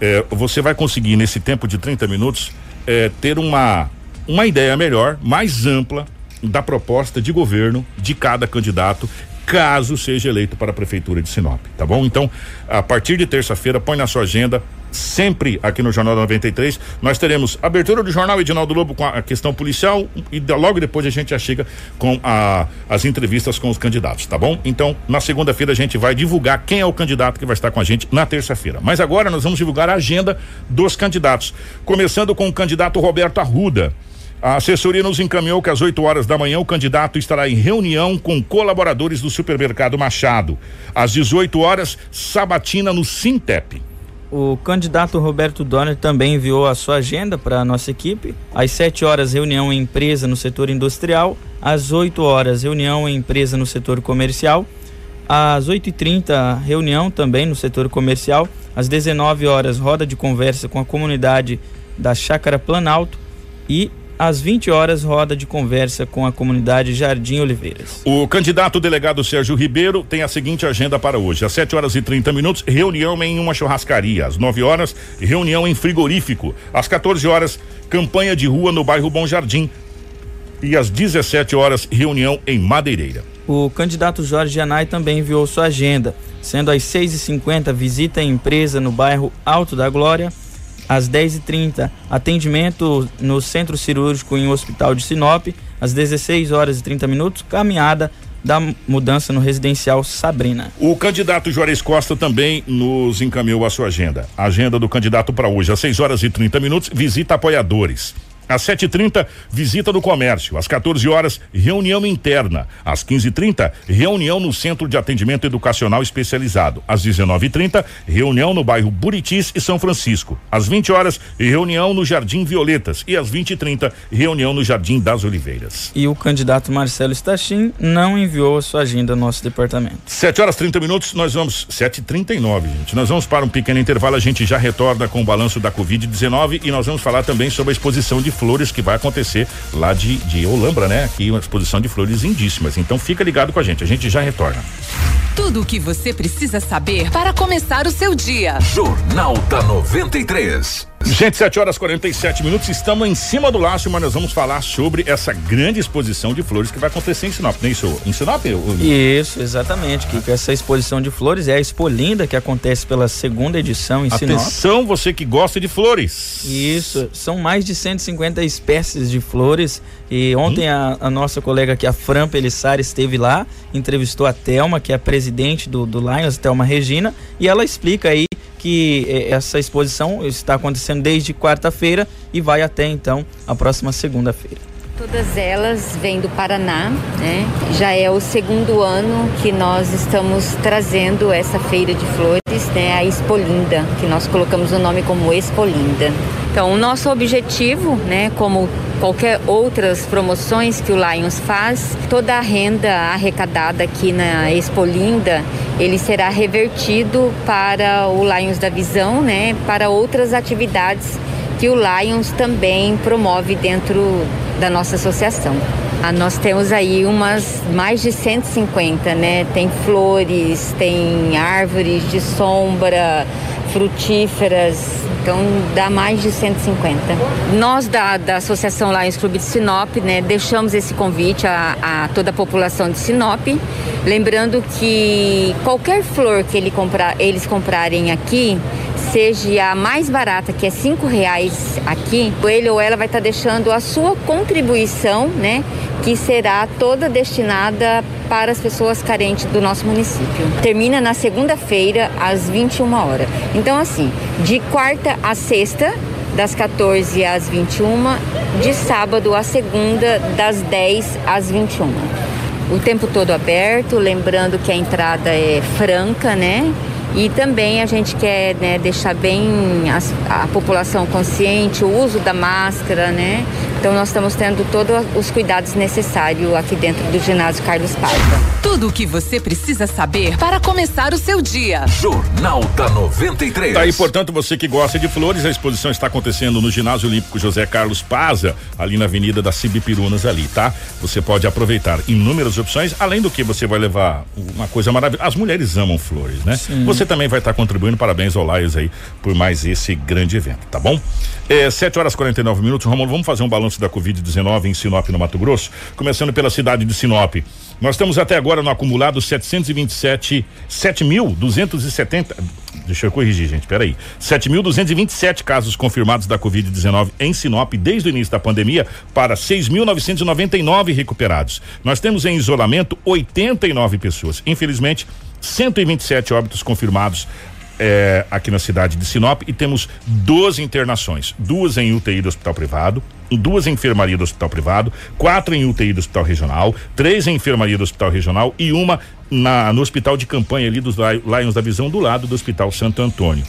eh, você vai conseguir nesse tempo de 30 minutos eh, ter uma, uma ideia melhor, mais ampla da proposta de governo de cada candidato caso seja eleito para a prefeitura de Sinop, tá bom? Então, a partir de terça-feira, põe na sua agenda sempre aqui no Jornal 93. Nós teremos abertura do jornal Edinaldo Lobo com a questão policial e logo depois a gente já chega com a, as entrevistas com os candidatos, tá bom? Então, na segunda-feira a gente vai divulgar quem é o candidato que vai estar com a gente na terça-feira. Mas agora nós vamos divulgar a agenda dos candidatos, começando com o candidato Roberto Arruda. A assessoria nos encaminhou que às 8 horas da manhã o candidato estará em reunião com colaboradores do supermercado Machado. Às 18 horas, sabatina no Sintep. O candidato Roberto Donner também enviou a sua agenda para a nossa equipe. Às 7 horas, reunião em empresa no setor industrial. Às 8 horas, reunião em empresa no setor comercial. Às 8h30, reunião também no setor comercial. Às 19 horas, roda de conversa com a comunidade da Chácara Planalto. E às 20 horas, roda de conversa com a comunidade Jardim Oliveiras. O candidato delegado Sérgio Ribeiro tem a seguinte agenda para hoje: às 7 horas e 30 minutos, reunião em uma churrascaria. Às 9 horas, reunião em frigorífico. Às 14 horas, campanha de rua no bairro Bom Jardim. E às 17 horas, reunião em Madeireira. O candidato Jorge Anai também enviou sua agenda, sendo às 6h50 visita em empresa no bairro Alto da Glória às 10h30, atendimento no centro cirúrgico em hospital de Sinop, às 16 horas e 30 minutos, caminhada da mudança no residencial Sabrina. O candidato Juarez Costa também nos encaminhou a sua agenda. Agenda do candidato para hoje, às 6 horas e 30 minutos, visita apoiadores. Às 7h30, visita do comércio. Às 14 horas, reunião interna. Às 15h30, reunião no Centro de Atendimento Educacional Especializado. Às 19h30, reunião no bairro Buritis e São Francisco. Às 20 horas, reunião no Jardim Violetas. E às 20h30, reunião no Jardim das Oliveiras. E o candidato Marcelo Stachim não enviou a sua agenda ao nosso departamento. 7 horas 30 minutos, nós vamos. 7h39, gente. Nós vamos para um pequeno intervalo. A gente já retorna com o balanço da Covid-19 e nós vamos falar também sobre a exposição de flores que vai acontecer lá de, de Olambra, né? Aqui uma exposição de flores lindíssimas. Então fica ligado com a gente, a gente já retorna. Tudo o que você precisa saber para começar o seu dia. Jornal da 93. Gente, 7 horas 47 minutos, estamos em cima do laço, mas nós vamos falar sobre essa grande exposição de flores que vai acontecer em Sinop, não é isso? Em Sinop? Isso, exatamente. Que essa exposição de flores é a Expo Linda, que acontece pela segunda edição em Atenção, Sinop. Atenção, você que gosta de flores. Isso, são mais de 150 espécies de flores. E ontem hum? a, a, nossa colega aqui, a Fran Pelissari, esteve lá, entrevistou a Telma, que é a presidente do, do Lions, Telma Regina, e ela explica aí que eh, essa exposição está acontecendo desde quarta-feira e vai até então a próxima segunda-feira. Todas elas vêm do Paraná, né? Já é o segundo ano que nós estamos trazendo essa feira de flores, né? A Expolinda, que nós colocamos o nome como Expolinda. Então, o nosso objetivo, né, como qualquer outras promoções que o Lions faz, toda a renda arrecadada aqui na Expolinda, ele será revertido para o Lions da Visão, né, para outras atividades que o Lions também promove dentro da nossa associação. Ah, nós temos aí umas mais de 150, né? Tem flores, tem árvores de sombra, frutíferas, então dá mais de 150. Nós da, da Associação Lions Clube de Sinop, né, deixamos esse convite a, a, toda a população de Sinop, lembrando que qualquer flor que ele comprar, eles comprarem aqui seja a mais barata, que é cinco reais aqui, ele ou ela vai estar deixando a sua contribuição, né? Que será toda destinada para as pessoas carentes do nosso município. Termina na segunda-feira, às 21 horas. Então, assim, de quarta a sexta, das 14 às 21, de sábado a segunda, das 10 às 21. O tempo todo aberto, lembrando que a entrada é franca, né? E também a gente quer né, deixar bem a, a população consciente, o uso da máscara, né? Então nós estamos tendo todos os cuidados necessários aqui dentro do ginásio Carlos Paiva. Tudo o que você precisa saber para começar o seu dia. Jornal da 93. Tá aí, portanto, você que gosta de flores, a exposição está acontecendo no Ginásio Olímpico José Carlos Paza, ali na Avenida das Cibipirunas ali, tá? Você pode aproveitar inúmeras opções, além do que você vai levar uma coisa maravilhosa. As mulheres amam flores, né? Sim. Você também vai estar contribuindo, parabéns ao Laios aí por mais esse grande evento, tá bom? É, 7 horas 49 minutos, Romulo, vamos fazer um balanço da Covid-19 em Sinop, no Mato Grosso, começando pela cidade de Sinop. Nós estamos até agora no acumulado 727, 7.270. Deixa eu corrigir, gente, peraí. 7.227 casos confirmados da Covid-19 em Sinop desde o início da pandemia para 6.999 recuperados. Nós temos em isolamento 89 pessoas. Infelizmente, 127 óbitos confirmados é, aqui na cidade de Sinop e temos 12 internações, duas em UTI do hospital privado, duas em enfermaria do hospital privado, quatro em UTI do hospital regional, três em enfermaria do hospital regional e uma na, no hospital de campanha ali dos Lions da Visão do lado do hospital Santo Antônio.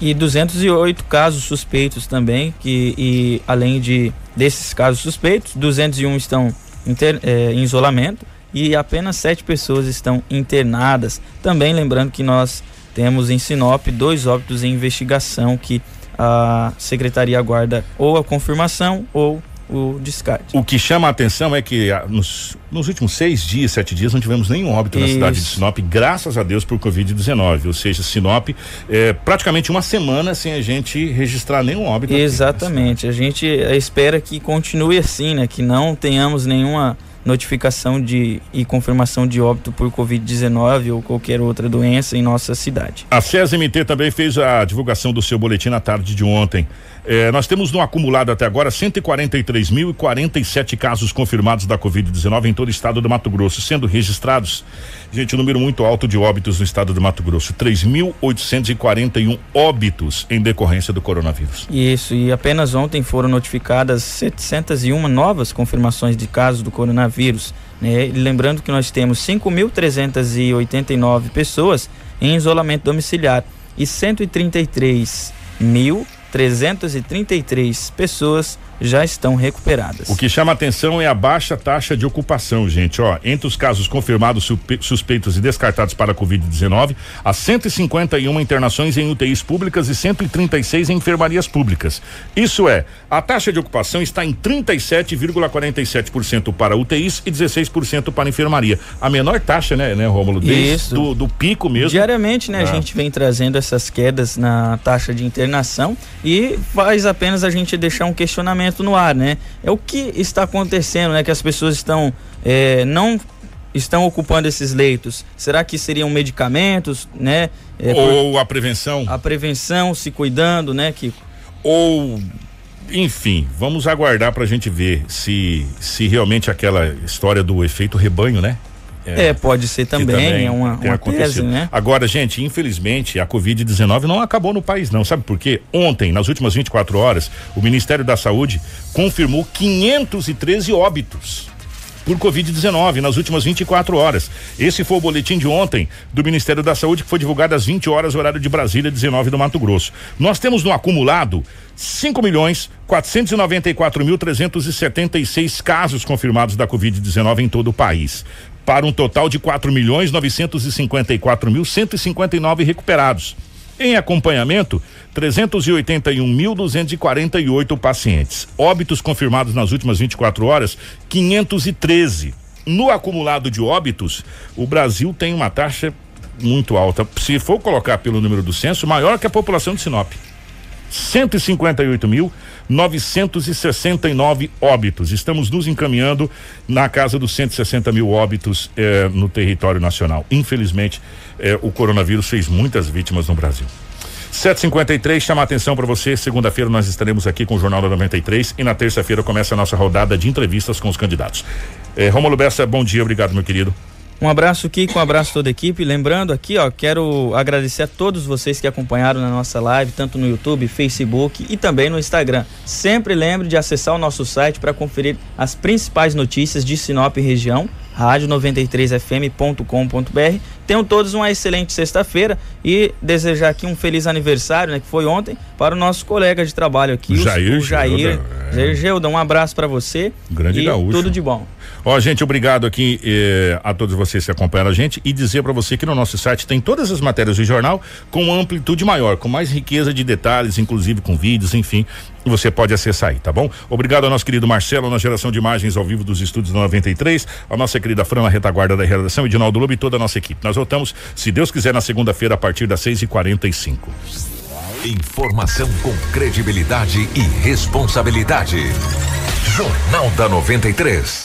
E 208 casos suspeitos também, que e além de desses casos suspeitos, 201 estão inter, é, em isolamento e apenas sete pessoas estão internadas. Também lembrando que nós temos em Sinop dois óbitos em investigação que a secretaria aguarda ou a confirmação ou o descarte. O que chama a atenção é que ah, nos, nos últimos seis dias, sete dias, não tivemos nenhum óbito Isso. na cidade de Sinop, graças a Deus por Covid-19. Ou seja, Sinop é praticamente uma semana sem a gente registrar nenhum óbito. Exatamente. a gente espera que continue assim, né? Que não tenhamos nenhuma notificação de e confirmação de óbito por Covid-19 ou qualquer outra doença em nossa cidade. A CESMT também fez a divulgação do seu boletim na tarde de ontem. É, nós temos no acumulado até agora 143.047 casos confirmados da Covid-19 em todo o estado do Mato Grosso, sendo registrados, gente, um número muito alto de óbitos no estado do Mato Grosso, 3.841 óbitos em decorrência do coronavírus. Isso, e apenas ontem foram notificadas 701 novas confirmações de casos do coronavírus. Né? lembrando que nós temos 5.389 pessoas em isolamento domiciliar e 133 mil 333 pessoas já estão recuperadas. O que chama atenção é a baixa taxa de ocupação, gente. Ó, entre os casos confirmados, suspeitos e descartados para a Covid-19, há 151 internações em UTIs públicas e 136 em enfermarias públicas. Isso é, a taxa de ocupação está em 37,47% para UTIs e 16% para enfermaria. A menor taxa, né, né, Rômulo? Desde Isso. Do, do pico mesmo. Diariamente, né, ah. a gente vem trazendo essas quedas na taxa de internação e faz apenas a gente deixar um questionamento no ar, né? É o que está acontecendo, né? Que as pessoas estão é, não estão ocupando esses leitos? Será que seriam medicamentos, né? É, Ou a prevenção? A prevenção, se cuidando, né, Kiko? Ou enfim, vamos aguardar para a gente ver se se realmente aquela história do efeito rebanho, né? É, é, pode ser também, também é uma, uma tese, né? Agora, gente, infelizmente, a Covid-19 não acabou no país, não. Sabe por quê? Ontem, nas últimas 24 horas, o Ministério da Saúde confirmou 513 óbitos por Covid-19 nas últimas 24 horas. Esse foi o boletim de ontem do Ministério da Saúde, que foi divulgado às 20 horas, horário de Brasília, 19 do Mato Grosso. Nós temos no acumulado 5 milhões 494 mil 376 casos confirmados da Covid-19 em todo o país para um total de 4 milhões 954 mil 159 recuperados. Em acompanhamento, 381.248 pacientes. Óbitos confirmados nas últimas 24 horas, 513. No acumulado de óbitos, o Brasil tem uma taxa muito alta. Se for colocar pelo número do censo, maior que a população de Sinop. 158.969 óbitos. Estamos nos encaminhando na casa dos 160 mil óbitos eh, no território nacional. Infelizmente, eh, o coronavírus fez muitas vítimas no Brasil. 753, chama a atenção para você. Segunda-feira nós estaremos aqui com o Jornal da 93 e na terça-feira começa a nossa rodada de entrevistas com os candidatos. Eh, Romulo Bessa, bom dia, obrigado, meu querido. Um abraço, Kiko, um abraço a toda a equipe. Lembrando aqui, ó, quero agradecer a todos vocês que acompanharam na nossa live, tanto no YouTube, Facebook e também no Instagram. Sempre lembre de acessar o nosso site para conferir as principais notícias de Sinop região rádio93fm.com.br. Tenham todos uma excelente sexta-feira e desejar aqui um feliz aniversário, né, que foi ontem, para o nosso colega de trabalho aqui, o Jair. O Jair. Jair Gelda, um abraço para você. Grande e gaúcho. Tudo de bom. Ó, gente, obrigado aqui eh, a todos vocês que acompanharam a gente e dizer para você que no nosso site tem todas as matérias do jornal com amplitude maior, com mais riqueza de detalhes, inclusive com vídeos, enfim. Você pode acessar aí, tá bom? Obrigado ao nosso querido Marcelo na geração de imagens ao vivo dos estúdios 93, a nossa querida Fran na retaguarda da redação, Edinaldo Lobo e toda a nossa equipe. Nós voltamos, se Deus quiser, na segunda-feira a partir das 6 e 45 Informação com credibilidade e responsabilidade. Jornal da 93.